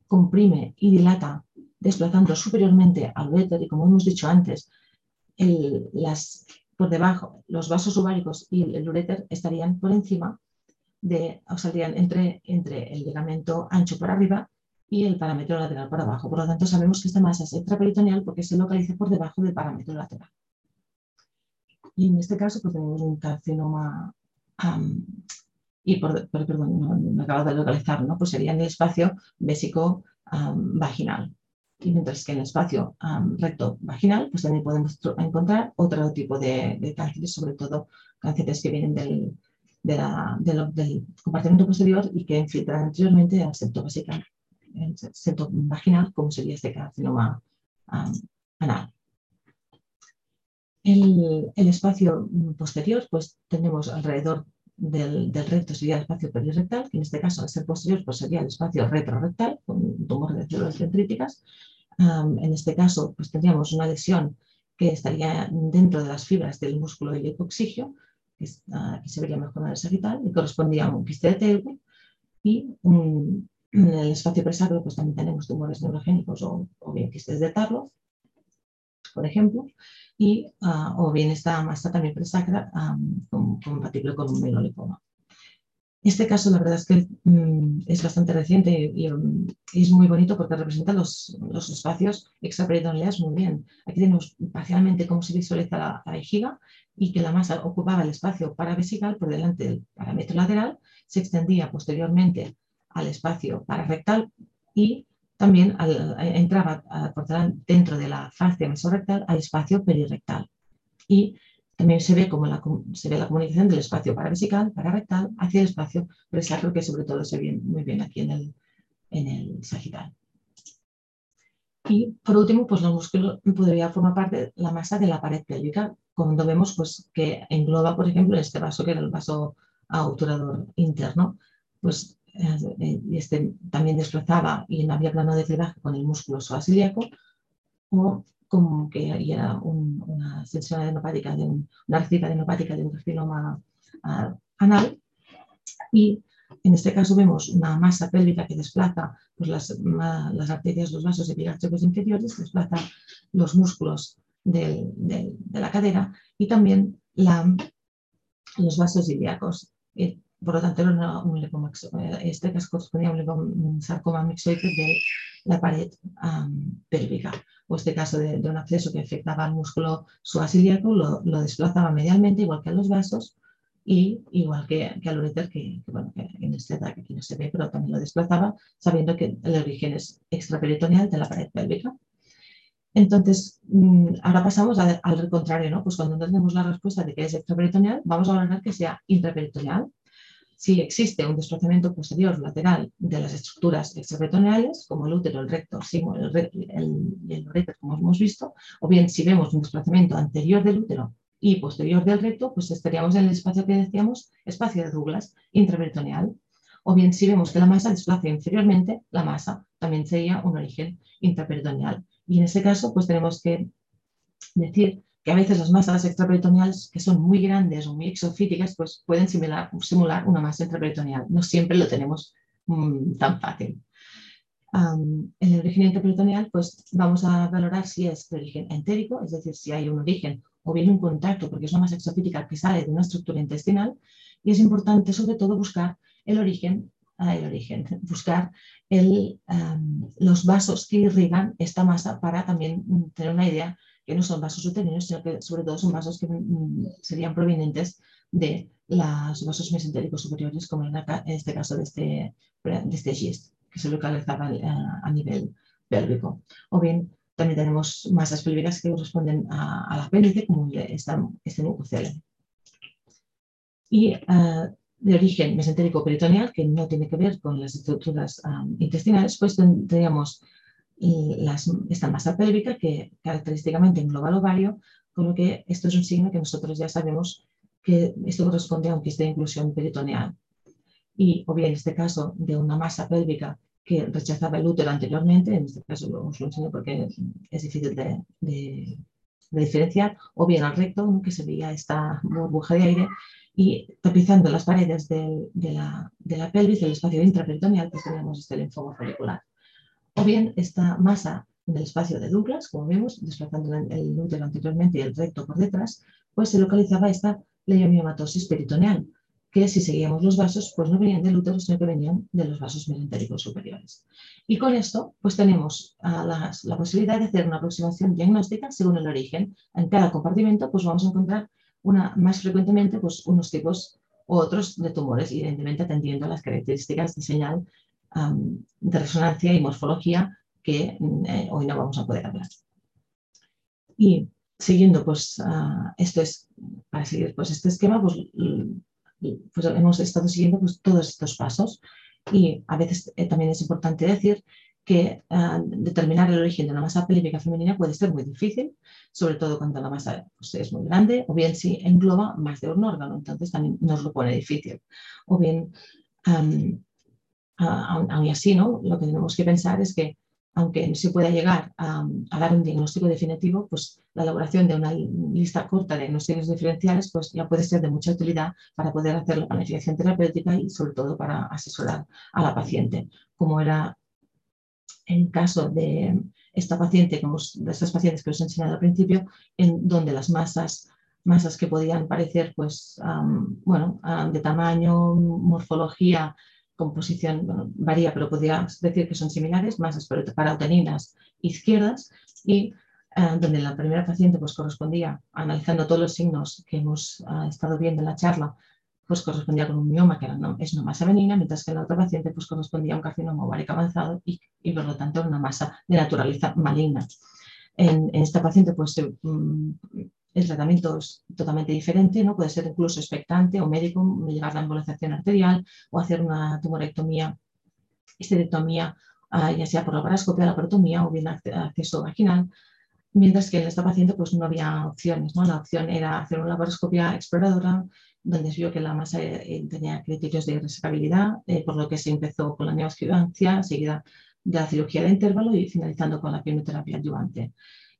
comprime y dilata desplazando superiormente al útero y como hemos dicho antes, las, por debajo los vasos ováricos y el, el uréter estarían por encima de, o saldrían entre, entre el ligamento ancho por arriba y el parámetro lateral por abajo. Por lo tanto, sabemos que esta masa es extraperitoneal porque se localiza por debajo del parámetro lateral. Y en este caso, pues tenemos un carcinoma, y por, perdón, no, me acabo de localizar, ¿no? pues sería en el espacio bésico vaginal. Y mientras que en el espacio recto vaginal, pues también podemos encontrar otro tipo de, de cánceres, sobre todo cánceres que vienen del, del compartimento posterior y que infiltra anteriormente al septo basical, el septo vaginal, como sería este carcinoma um, anal. El, el, espacio posterior, pues tenemos alrededor del, del, recto sería el espacio perirectal, que en este caso al ser posterior pues sería el espacio retrorectal, con un tumor de células dendríticas. Um, en este caso pues tendríamos una lesión que estaría dentro de las fibras del músculo ilicoexigio, que aquí se vería mejor en el sagital, y correspondía a un quiste de Teuber, y en el espacio presacro pues también tenemos tumores neurogénicos o, bien quistes de Tarlo, por ejemplo, y, ah, o bien esta masa también presacra compatible con un melolipoma. Este caso, la verdad es que mm, es bastante reciente y, es muy bonito porque representa los, los espacios extraperitoneales muy bien. Aquí tenemos parcialmente cómo se visualiza la, vejiga y que la masa ocupaba el espacio paravesical por delante del parámetro lateral, se extendía posteriormente al espacio pararectal y también entraba por dentro de la fascia mesorrectal al espacio perirectal. Y también se ve, como la, se ve la comunicación del espacio paravesical, rectal hacia el espacio presacro, que sobre todo se ve muy bien aquí en el, en el sagital. Y por último, pues los músculos podría formar parte de la masa de la pared pélvica, cuando vemos pues, que engloba, por ejemplo, este vaso que era el vaso obturador interno, pues eh, este también desplazaba y había plano de cebaje con el músculo psoasiliaco, o como que era una extensión adenopática de un, una recita adenopática de un carcinoma anal. Y en este caso vemos una masa pélvica que desplaza pues, las, las, arterias, los vasos epigástricos inferiores, desplaza los músculos de, la cadera y también los vasos ilíacos. por lo tanto, un eh, este caso correspondía a un sarcoma mixoide de la pared pélvica. O este caso de, un acceso que afectaba al músculo subasiliaco lo, lo desplazaba medialmente, igual que a los vasos, y igual que, que al ureter, que, bueno, que en este que aquí no se ve, pero también lo desplazaba, sabiendo que el origen es extraperitoneal de la pared pélvica. Entonces, mm, ahora pasamos al contrario, ¿no? Pues cuando tenemos la respuesta de que es extraperitoneal, vamos a valorar que sea intraperitoneal. Si existe un desplazamiento posterior lateral de las estructuras extraperitoneales, como el útero, el recto, el, el, el como hemos visto, o bien si vemos un desplazamiento anterior del útero y posterior del recto, pues estaríamos en el espacio que decíamos, espacio de Douglas, intraperitoneal. O bien si vemos que la masa desplaza inferiormente, la masa también sería un origen intraperitoneal. Y en ese caso, pues tenemos que decir que a veces las masas extraperitoneales, que son muy grandes o muy exofíticas, pues pueden simular, simular una masa intraperitoneal. No siempre lo tenemos mm, tan fácil. en el origen intraperitoneal, pues vamos a valorar si es de origen entérico, es decir, si hay un origen o bien un contacto, porque es una masa exofítica que sale de una estructura intestinal, y es importante sobre todo buscar el origen, el origen buscar el, los vasos que irrigan esta masa para también tener una idea que no son vasos uterinos, sino que sobre todo son vasos que mm, serían provenientes de los vasos mesentéricos superiores, como en, este caso de este, de este gist, que se localizaba a, a nivel pélvico. O bien también tenemos masas pélvicas que corresponden a, al apéndice, como esta, este mucocele. Y uh, de origen mesentérico peritoneal, que no tiene que ver con las estructuras um, intestinales, pues tendríamos las, esta masa pélvica que característicamente engloba el ovario, con lo que esto es un signo que nosotros ya sabemos que esto corresponde a un quiste de inclusión peritoneal. Y, o bien, en este caso, de una masa pélvica que rechazaba el útero anteriormente, en este caso lo enseño porque es difícil de, diferenciar, o bien al recto, que se veía esta burbuja de aire, y tapizando las paredes de, la, de la, pelvis, del espacio intraperitoneal, pues teníamos este linfoma folicular. O bien esta masa del espacio de Douglas, como vemos, desplazando el útero anteriormente y el recto por detrás, pues se localizaba esta leiomiomatosis peritoneal, que si seguíamos los vasos, pues no venían del útero, sino que venían de los vasos mesentéricos superiores. Y con esto, pues tenemos ah, la posibilidad de hacer una aproximación diagnóstica según el origen. En cada compartimento, pues vamos a encontrar una, más frecuentemente pues, unos tipos u otros de tumores, evidentemente atendiendo a las características de señal de resonancia y morfología que eh, hoy no vamos a poder hablar. Y siguiendo, pues, ah, esto es, para seguir pues, este esquema, pues pues hemos estado siguiendo pues, todos estos pasos y a veces eh, también es importante decir que ah, determinar el origen de una masa pélvica femenina puede ser muy difícil, sobre todo cuando la masa pues, es muy grande o bien si engloba más de un órgano, entonces también nos lo pone difícil. O bien, aún así, ¿no? lo que tenemos que pensar es que aunque no se pueda llegar a, dar un diagnóstico definitivo, pues la elaboración de una lista corta de diagnósticos diferenciales pues ya puede ser de mucha utilidad para poder hacer la planificación terapéutica y sobre todo para asesorar a la paciente, como era el caso de esta paciente, como de estas pacientes que os he enseñado al principio, en donde las masas masas que podían parecer pues, bueno, de tamaño, morfología composición varía, pero podría decir que son similares, masas parauteninas izquierdas y eh, donde la primera paciente pues, correspondía, analizando todos los signos que hemos eh, estado viendo en la charla, pues correspondía con un mioma que es una masa benigna, mientras que en la otra paciente pues, correspondía a un carcinoma ovárico avanzado y, y, por lo tanto una masa de naturaleza maligna. En, esta paciente pues, mm, el tratamiento es totalmente diferente, ¿no? puede ser incluso expectante o médico, llevar la embolización arterial o hacer una tumorectomía, esterectomía, ah, ya sea por la parascopia, la protomía o bien acceso vaginal, mientras que en esta paciente pues no había opciones. ¿no? La opción era hacer una laparoscopia exploradora, donde se vio que la masa eh, tenía criterios de resecabilidad, eh, por lo que se empezó con la neoadjuvancia, seguida de la cirugía de intervalo y finalizando con la quimioterapia adyuvante.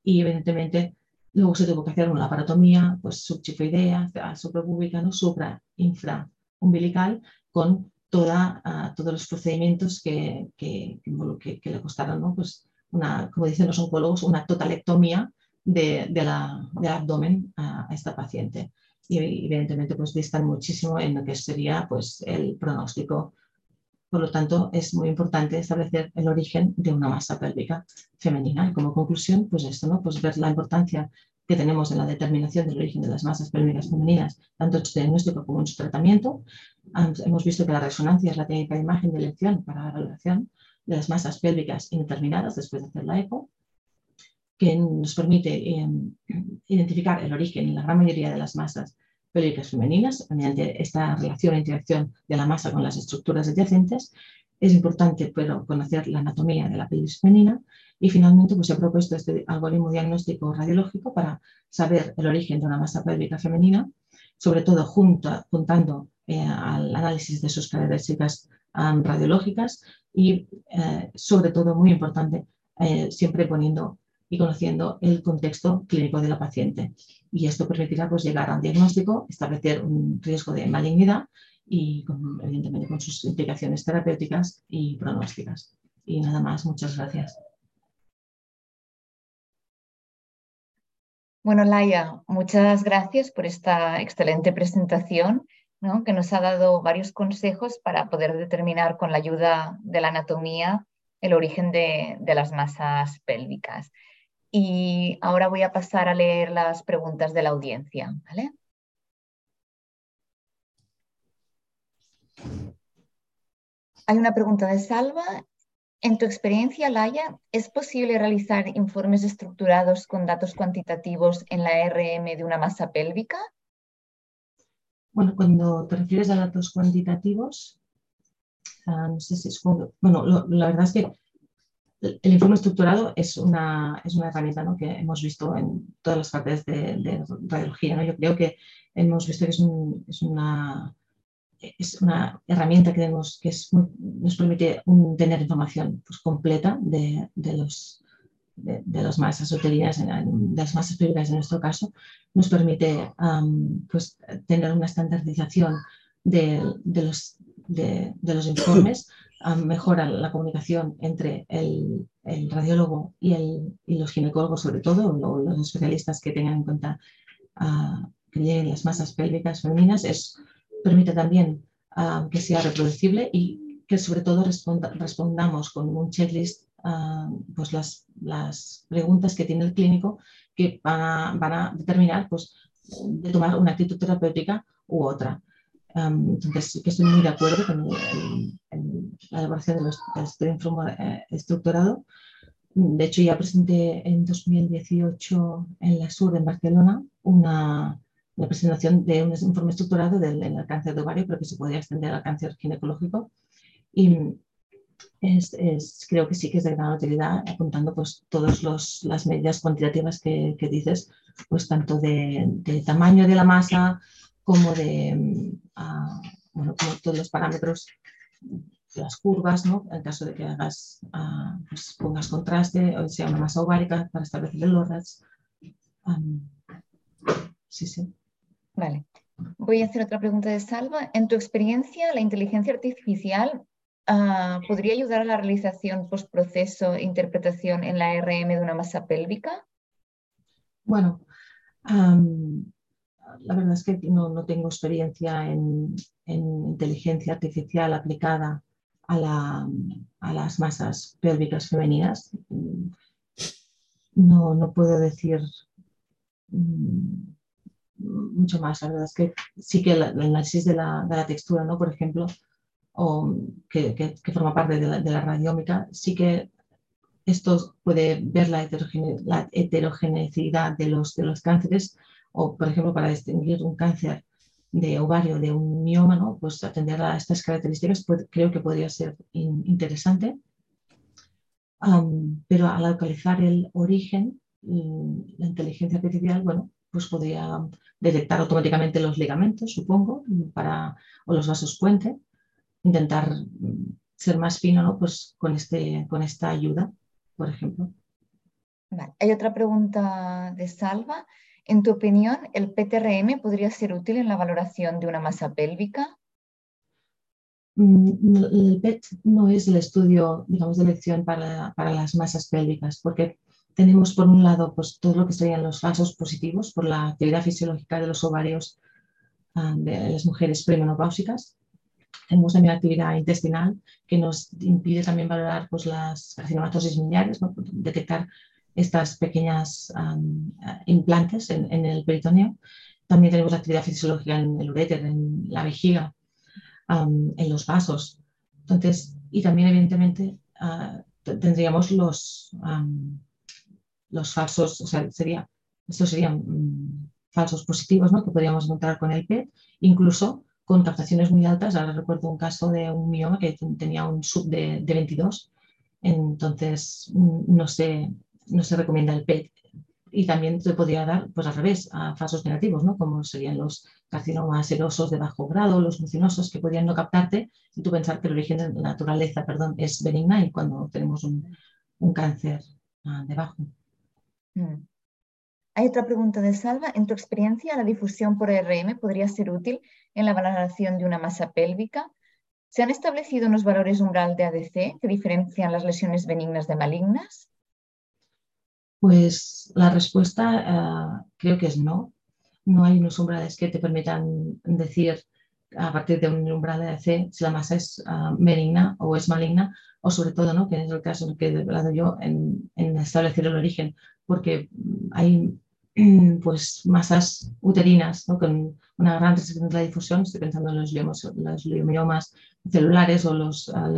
Y evidentemente luego se tuvo que hacer una laparotomía pues, subchifoidea, suprapúbica, ¿no? supra, infra, umbilical, con toda, ah, todos los procedimientos que, que, que, le costaron, ¿no? pues una, como dicen los oncólogos, una totalectomía de, de la, del abdomen a, a esta paciente y evidentemente pues distan muchísimo en lo que sería pues el pronóstico. Por lo tanto, es muy importante establecer el origen de una masa pélvica femenina. Y como conclusión, pues esto, ¿no? Pues ver la importancia que tenemos en la determinación del origen de las masas pélvicas femeninas, tanto en su diagnóstico como en su tratamiento. Hemos visto que la resonancia es la técnica de imagen de elección para la valoración de las masas pélvicas indeterminadas después de hacer la eco que nos permite eh, identificar el origen en la gran mayoría de las masas pélvicas femeninas mediante esta relación e interacción de la masa con las estructuras adyacentes. Es importante pero, conocer la anatomía de la pelvis femenina y finalmente pues, se ha propuesto este algoritmo diagnóstico radiológico para saber el origen de una masa pélvica femenina, sobre todo junto, juntando eh, al análisis de sus características radiológicas y eh, sobre todo, muy importante, siempre poniendo y conociendo el contexto clínico de la paciente. Y esto permitirá pues, llegar a un diagnóstico, establecer un riesgo de malignidad y evidentemente con sus implicaciones terapéuticas y pronósticas. Y nada más, muchas gracias. Bueno, Laia, muchas gracias por esta excelente presentación ¿no? que nos ha dado varios consejos para poder determinar con la ayuda de la anatomía el origen de, de las masas pélvicas. Y ahora voy a pasar a leer las preguntas de la audiencia. Hay una pregunta de Salva. En tu experiencia, Laia, ¿es posible realizar informes estructurados con datos cuantitativos en la RM de una masa pélvica? Bueno, cuando te refieres a datos cuantitativos, ah, no sé si es bueno, la verdad es que el informe estructurado es una, es una herramienta ¿no? que hemos visto en todas las partes de, radiología. ¿no? Yo creo que hemos visto que es, es, una, es una herramienta que, tenemos, que es nos permite tener información pues, completa de, los, de, las masas uterinas, de las masas pélvicas en nuestro caso, nos permite pues, tener una estandarización de, los, de, los informes mejora la comunicación entre el, radiólogo y, el, los ginecólogos, sobre todo, o los especialistas que tengan en cuenta uh, que lleguen las masas pélvicas femeninas, es, permite también que sea reproducible y que sobre todo respondamos con un checklist pues las, las, preguntas que tiene el clínico que van a, van a determinar pues, de tomar una actitud terapéutica u otra entonces, sí que estoy muy de acuerdo con la elaboración del estudio eh, estructurado. De hecho, ya presenté en 2018 en la SUR, en Barcelona, una, presentación de un informe estructurado del, cáncer de ovario, pero que se podría extender al cáncer ginecológico. Y es, creo que sí que es de gran utilidad, apuntando pues, todas las medidas cuantitativas que, que, dices, pues tanto de, de tamaño de la masa, como de mm, bueno, como todos los parámetros, las curvas, ¿no? en caso de que hagas, pues pongas contraste o sea una masa ovárica para establecer el ORAS. sí, sí. Vale. Voy a hacer otra pregunta de Salva. En tu experiencia, ¿la inteligencia artificial ah, podría ayudar a la realización postproceso e interpretación en la RM de una masa pélvica? Bueno, la verdad es que no, tengo experiencia en, inteligencia artificial aplicada a, las masas pélvicas femeninas. No, puedo decir mm, mucho más. La verdad es que sí que el, análisis de la, textura, ¿no? por ejemplo, o que, forma parte de la, de radiómica, sí que esto puede ver la, heterogeneidad de los, de los cánceres o por ejemplo para distinguir un cáncer de ovario de un mioma, ¿no? pues atender a estas características creo que podría ser interesante. pero al localizar el origen, mm, la inteligencia artificial, bueno, pues podría detectar automáticamente los ligamentos, supongo, para, o los vasos puente, intentar mm, ser más fino ¿no? pues con, este, con esta ayuda, por ejemplo. Hay otra pregunta de Salva. En tu opinión, ¿el PTRM podría ser útil en la valoración de una masa pélvica? Mm, el PET no es el estudio, digamos, de elección para, las masas pélvicas, porque tenemos por un lado pues, todo lo que serían los falsos positivos por la actividad fisiológica de los ovarios ah, de las mujeres premenopáusicas. Tenemos también la actividad intestinal que nos impide también valorar pues, las carcinomatosis miliares, detectar estas pequeñas implantes en, el peritoneo. También tenemos actividad fisiológica en el uréter, en la vejiga, en los vasos. Entonces, y también evidentemente ah, tendríamos los, los falsos, o sea, sería, estos serían mm, falsos positivos ¿no? que podríamos encontrar con el PET, incluso con captaciones muy altas. Ahora recuerdo un caso de un mioma que tenía un sub de, de 22, entonces mm, no sé no se recomienda el PET. Y también se podría dar, pues al revés, a falsos negativos, ¿no? como serían los carcinomas serosos de bajo grado, los mucinosos, que podrían no captarte y tú pensar que el origen de la naturaleza perdón, es benigna y cuando tenemos un, cáncer uh, debajo. Mm. Hay otra pregunta de Salva. En tu experiencia, la difusión por RM podría ser útil en la valoración de una masa pélvica. ¿Se han establecido unos valores umbral de ADC que diferencian las lesiones benignas de malignas? Pues la respuesta eh, creo que es no. No hay unos umbrales que te permitan decir a partir de un umbral de AC si la masa es uh, benigna o es maligna, o sobre todo, ¿no? que es el caso en que he hablado yo, en, establecer el origen, porque hay pues, masas uterinas con una gran restricción de la difusión, estoy pensando en los, leomiomas celulares o los uh,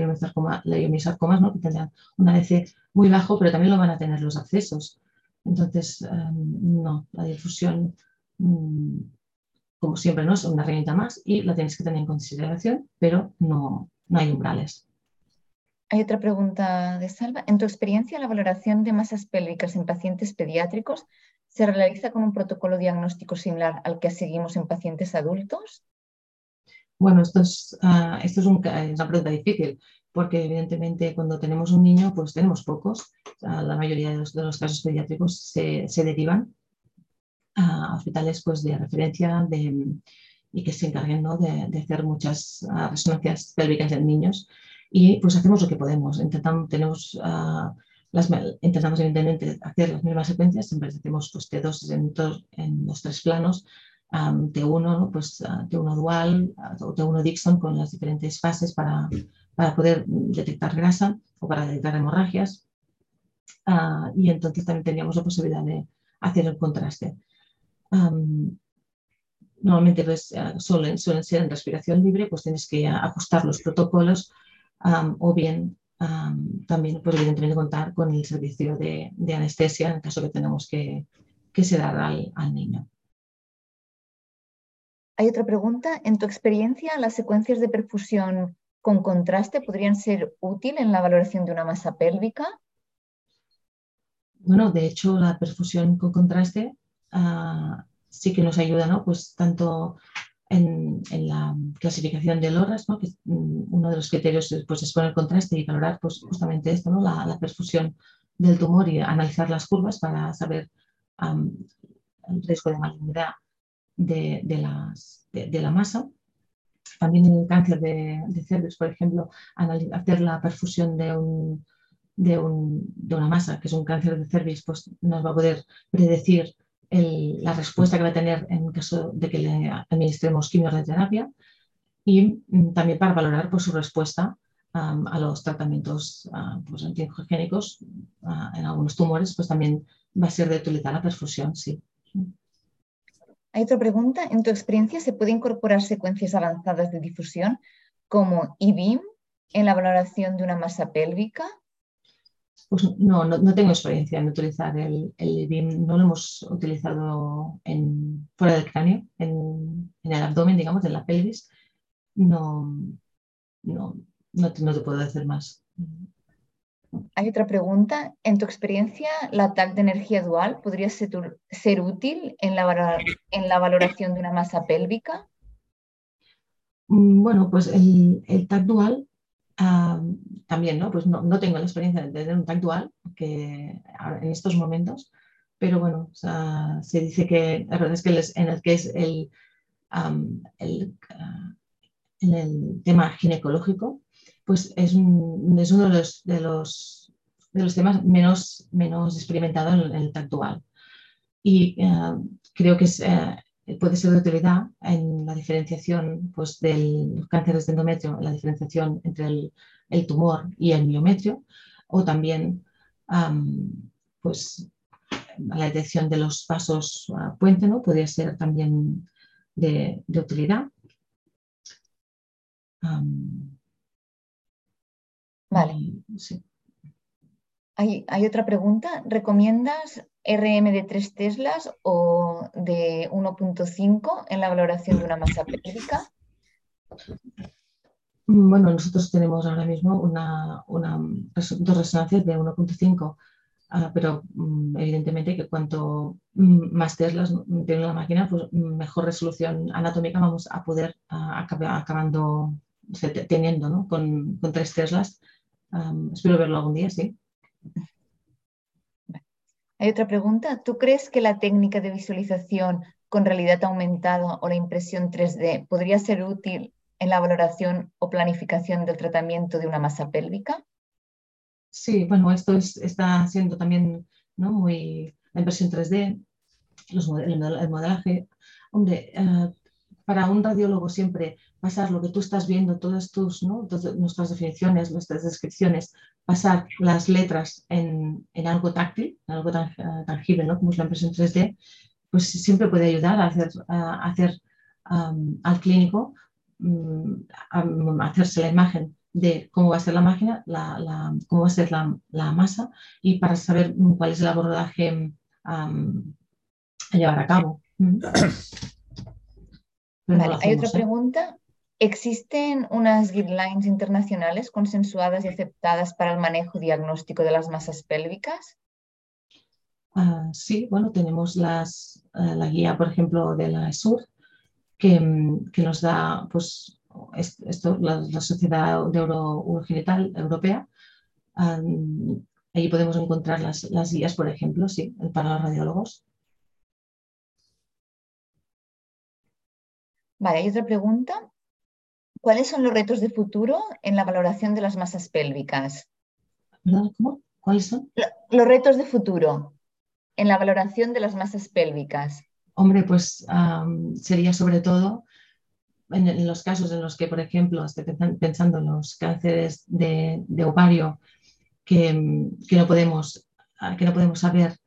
leiomisarcomas, ¿no? que tendrán un ADC muy bajo, pero también lo van a tener los accesos. Entonces, em, no, la difusión, mm, como siempre, no es una herramienta más y la tienes que tener en consideración, pero no, no hay umbrales. Hay otra pregunta de Salva. En tu experiencia, la valoración de masas pélvicas en pacientes pediátricos se realiza con un protocolo diagnóstico similar al que seguimos en pacientes adultos? Bueno, esto es, ah, esto es, una pregunta difícil, porque evidentemente cuando tenemos un niño, pues tenemos pocos. la mayoría de los, casos pediátricos se, derivan a hospitales pues, de referencia y que se encarguen de, hacer muchas ah, resonancias pélvicas en niños. Y pues hacemos lo que podemos. Intentamos, tenemos, ah, las, intentamos evidentemente hacer las mismas secuencias, siempre hacemos pues, T2 en, en los tres planos, T1, pues T1 dual o T1 Dixon con las diferentes fases para, para poder detectar grasa o para detectar hemorragias. Ah, y entonces también teníamos la posibilidad de hacer el contraste. normalmente pues, ah, suelen, suelen, ser en respiración libre, pues tienes que ajustar los protocolos o bien también, pues evidentemente, contar con el servicio de, anestesia en caso que tenemos que, que sedar al, al niño. Hay otra pregunta. En tu experiencia, las secuencias de perfusión con contraste podrían ser útiles en la valoración de una masa pélvica? Bueno, de hecho, la perfusión con contraste ah, sí que nos ayuda, ¿no? Pues tanto en, la clasificación de LORAS, que mm, uno de los criterios pues, es poner contraste y valorar pues, justamente esto, ¿no? la, perfusión del tumor y analizar las curvas para saber el riesgo de malignidad de, de, la masa. También en el cáncer de, cervix, por ejemplo, hacer la perfusión de, un, de, una masa, que es un cáncer de cervix, pues nos va a poder predecir la respuesta que va a tener en caso de que le administremos quimioterapia y mm, también para valorar pues, su respuesta a los tratamientos uh, pues, antigenéticos en algunos tumores, pues también va a ser de utilizar la perfusión, sí. Hay otra pregunta. ¿En tu experiencia se puede incorporar secuencias avanzadas de difusión como IBIM en la valoración de una masa pélvica? Pues no, no, tengo experiencia en utilizar el, el, BIM, no lo hemos utilizado fuera del cráneo, en, el abdomen, digamos, en la pelvis. No, no, no, te, no te puedo decir más. Hay otra pregunta. En tu experiencia, ¿la TAC de energía dual podría ser, útil en la, valoración de una masa pélvica? Mm, bueno, pues el, TAC dual también, ¿no? Pues no, tengo la experiencia de tener un TAC dual que, en estos momentos, pero bueno, se dice que la verdad es que en el que es el, en el tema ginecológico, pues es, es uno de los, de los, de los temas menos, menos experimentados en, el actual. Y eh, creo que eh, puede ser de utilidad en la diferenciación pues, de los cánceres de endometrio, en la diferenciación entre el, el tumor y el miometrio, o también pues, la detección de los vasos uh, puente, ¿no? podría ser también de, de utilidad. Vale. Hay, otra pregunta. ¿Recomiendas RM de 3 Teslas o de 1.5 en la valoración de una masa pélvica? Bueno, nosotros tenemos ahora mismo una, dos resonancias de 1.5, ah, pero mm, evidentemente que cuanto mm, más Teslas tiene la máquina, pues mejor resolución anatómica vamos a poder ah, acabar acabando teniendo ¿no? con, con tres Teslas espero verlo algún día, sí. Hay otra pregunta. ¿Tú crees que la técnica de visualización con realidad aumentada o la impresión 3D podría ser útil en la valoración o planificación del tratamiento de una masa pélvica? Sí, bueno, esto está siendo también ¿no? muy la impresión 3D, el, modelaje. Hombre, eh, para un radiólogo siempre pasar lo que tú estás viendo, todas tus, nuestras definiciones, nuestras descripciones, pasar las letras en, algo táctil, algo tangible, ¿no? como es la impresión 3D, pues siempre puede ayudar a hacer, al clínico mm, a, hacerse la imagen de cómo va a ser la máquina, cómo va a ser la, masa y para saber cuál es el abordaje a llevar a cabo. Mm. Vale, hay otra pregunta. ¿Existen unas guidelines internacionales consensuadas y aceptadas para el manejo diagnóstico de las masas pélvicas? Ah, sí, bueno, tenemos las, eh, la guía, por ejemplo, de la ESUR, que, nos da pues, esto, la, Sociedad de Urogenital Europea. ahí podemos encontrar las, las guías, por ejemplo, sí, para los radiólogos. Vale, hay otra pregunta. ¿Cuáles son los retos de futuro en la valoración de las masas pélvicas? ¿Cómo? ¿Cuáles son? Los retos de futuro en la valoración de las masas pélvicas. Hombre, pues sería sobre todo en, los casos en los que, por ejemplo, estoy pensando en los cánceres de, ovario que, no podemos, que no podemos saber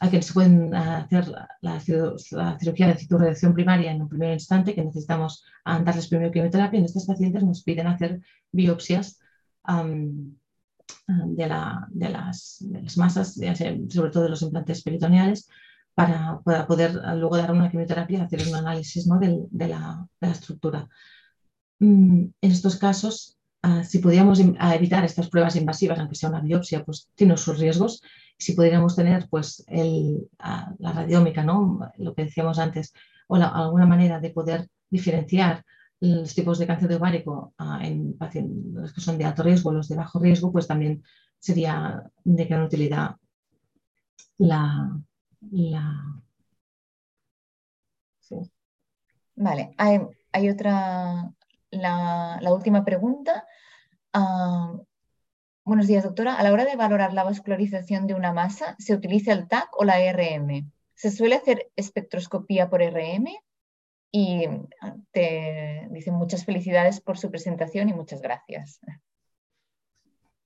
a que se pueden hacer la, cirugía de citorredacción primaria en un primer instante, que necesitamos darles primero quimioterapia. En estos pacientes nos piden hacer biopsias de, las, masas, sobre todo de los implantes peritoneales, para, poder luego dar una quimioterapia y hacer un análisis de, la, estructura. Mm, en estos casos, ah, si podíamos evitar estas pruebas invasivas, aunque sea una biopsia, pues tiene sus riesgos si pudiéramos tener pues, la radiómica, ¿no? lo que decíamos antes, o alguna manera de poder diferenciar los tipos de cáncer de ovárico ah, en pacientes que son de alto riesgo, los de bajo riesgo, pues también sería de gran utilidad la... Vale, hay, otra, la, última pregunta. Ah, Buenos días, doctora. A la hora de valorar la vascularización de una masa, ¿se utiliza el TAC o la RM? ¿Se suele hacer espectroscopía por RM? Y ah, te dicen muchas felicidades por su presentación y muchas gracias.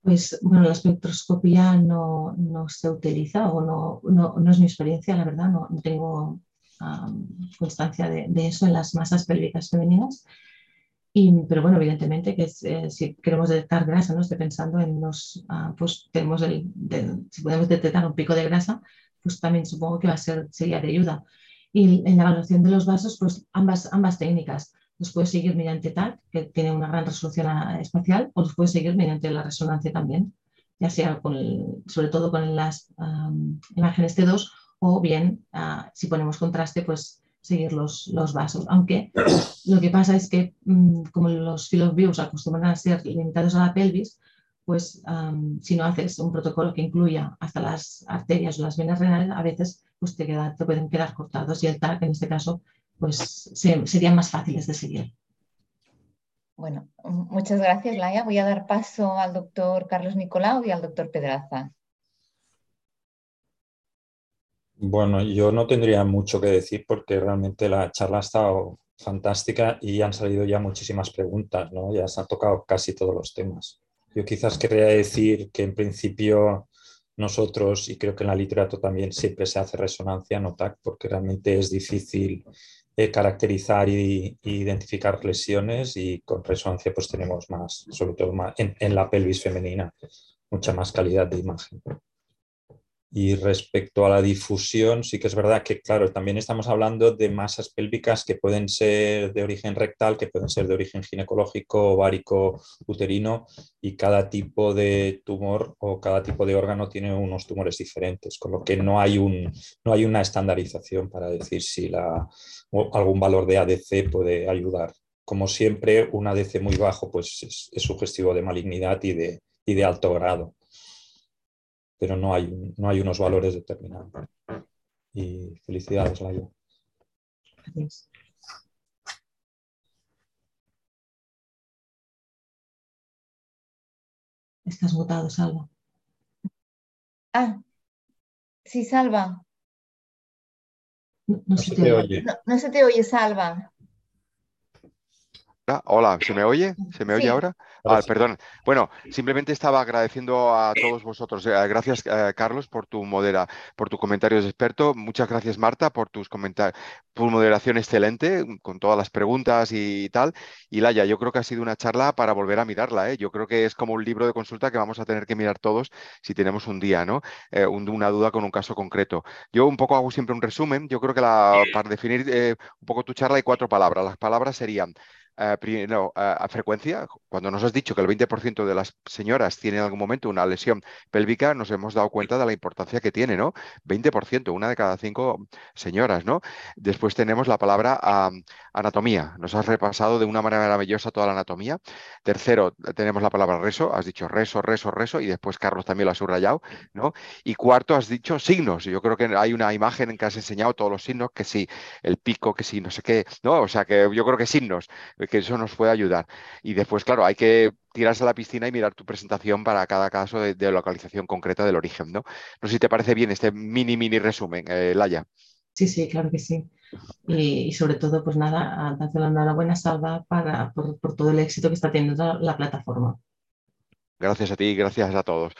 Pues bueno, la espectroscopía no, se utiliza o no, no, es mi experiencia, la verdad, no, tengo constancia de, eso en las masas pélvicas femeninas. Pero bueno, evidentemente que eh, si queremos detectar grasa, no estoy pensando en los, ah, pues tenemos el, si podemos detectar un pico de grasa, pues también supongo que va a ser, sería de ayuda. Y en la evaluación de los vasos, pues ambas, ambas técnicas. Los puedes seguir mediante TAC, que tiene una gran resolución ah, espacial, o los puedes seguir mediante la resonancia también, ya sea con sobre todo con las imágenes T2 o bien ah, si ponemos contraste, pues seguir los, los vasos. Aunque lo que pasa es que mm, como los views acostumbran a ser limitados a la pelvis, pues si no haces un protocolo que incluya hasta las arterias o las venas renales, a veces pues te, queda, te pueden quedar cortados y el TAC en este caso pues serían más fáciles de seguir. Bueno, muchas gracias Laia. Voy a dar paso al doctor Carlos Nicolau y al doctor Pedraza. Bueno, yo no tendría mucho que decir porque realmente la charla ha estado fantástica y han salido ya muchísimas preguntas, ¿no? Ya se han tocado casi todos los temas. Yo quizás querría decir que en principio nosotros, y creo que en la literatura también siempre se hace resonancia no TAC, porque realmente es difícil eh, caracterizar e identificar lesiones y con resonancia pues tenemos más, sobre todo en la pelvis femenina, mucha más calidad de imagen. Y respecto a la difusión, sí que es verdad que, claro, también estamos hablando de masas pélvicas que pueden ser de origen rectal, que pueden ser de origen ginecológico, ovárico, uterino, y cada tipo de tumor o cada tipo de órgano tiene unos tumores diferentes, con lo que no hay, un, no hay una estandarización para decir si la, algún valor de ADC puede ayudar. Como siempre, un ADC muy bajo pues es, es sugestivo de malignidad y de, y de alto grado pero no hay, no hay unos valores determinados. Y felicidades, Laia. Estás votado, Salva. Ah, sí, Salva. No, se, te, oye. No, se te oye, Salva. Hola, ¿se me oye? ¿Se me oye ahora? Ah, perdón. Bueno, simplemente estaba agradeciendo a todos vosotros. Eh, gracias, eh, Carlos, por tu modera, por tu comentario de experto. Muchas gracias, Marta, por tus comentarios, tu moderación excelente, con todas las preguntas y tal. Y Laia, yo creo que ha sido una charla para volver a mirarla. ¿eh? Yo creo que es como un libro de consulta que vamos a tener que mirar todos si tenemos un día, ¿no? una duda con un caso concreto. Yo un poco hago siempre un resumen. Yo creo que para definir un poco tu charla hay cuatro palabras. Las palabras serían eh, primero, a frecuencia, cuando nos has dicho que el 20% de las señoras tienen en algún momento una lesión pélvica, nos hemos dado cuenta de la importancia que tiene, ¿no? 20%, una de cada cinco señoras, ¿no? Después tenemos la palabra anatomía. Nos has repasado de una manera maravillosa toda la anatomía. Tercero, tenemos la palabra reso. Has dicho reso, reso, reso, y después Carlos también lo ha subrayado, ¿no? Y cuarto, has dicho signos. Yo creo que hay una imagen en que has enseñado todos los signos, que sí, el pico, que sí, no sé qué, ¿no? O sea, que yo creo que signos que eso nos puede ayudar. Y después, claro, hay que tirarse a la piscina y mirar tu presentación para cada caso de, localización concreta del origen, ¿no? No sé si te parece bien este mini, mini resumen, eh, Laia. Sí, sí, claro que sí. Y, sobre todo, pues nada, darte la enhorabuena, Salva, para, por, todo el éxito que está teniendo la plataforma. Gracias a ti gracias a todos.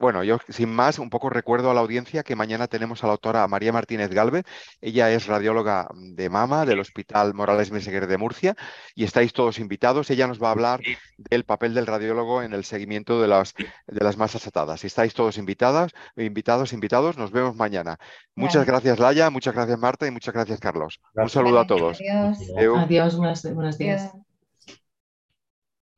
bueno, yo sin más, un poco recuerdo a la audiencia que mañana tenemos a la autora María Martínez Galvez. Ella es radióloga de mama del Hospital Morales Meseguer de Murcia y estáis todos invitados. Ella nos va a hablar del papel del radiólogo en el seguimiento de las, de las masas atadas. Estáis todos invitadas, invitados, invitados. Nos vemos mañana. Muchas gracias, Laia, muchas gracias, Marta, y muchas gracias, Carlos. Un saludo a todos. Adiós. Adiós, buenos días.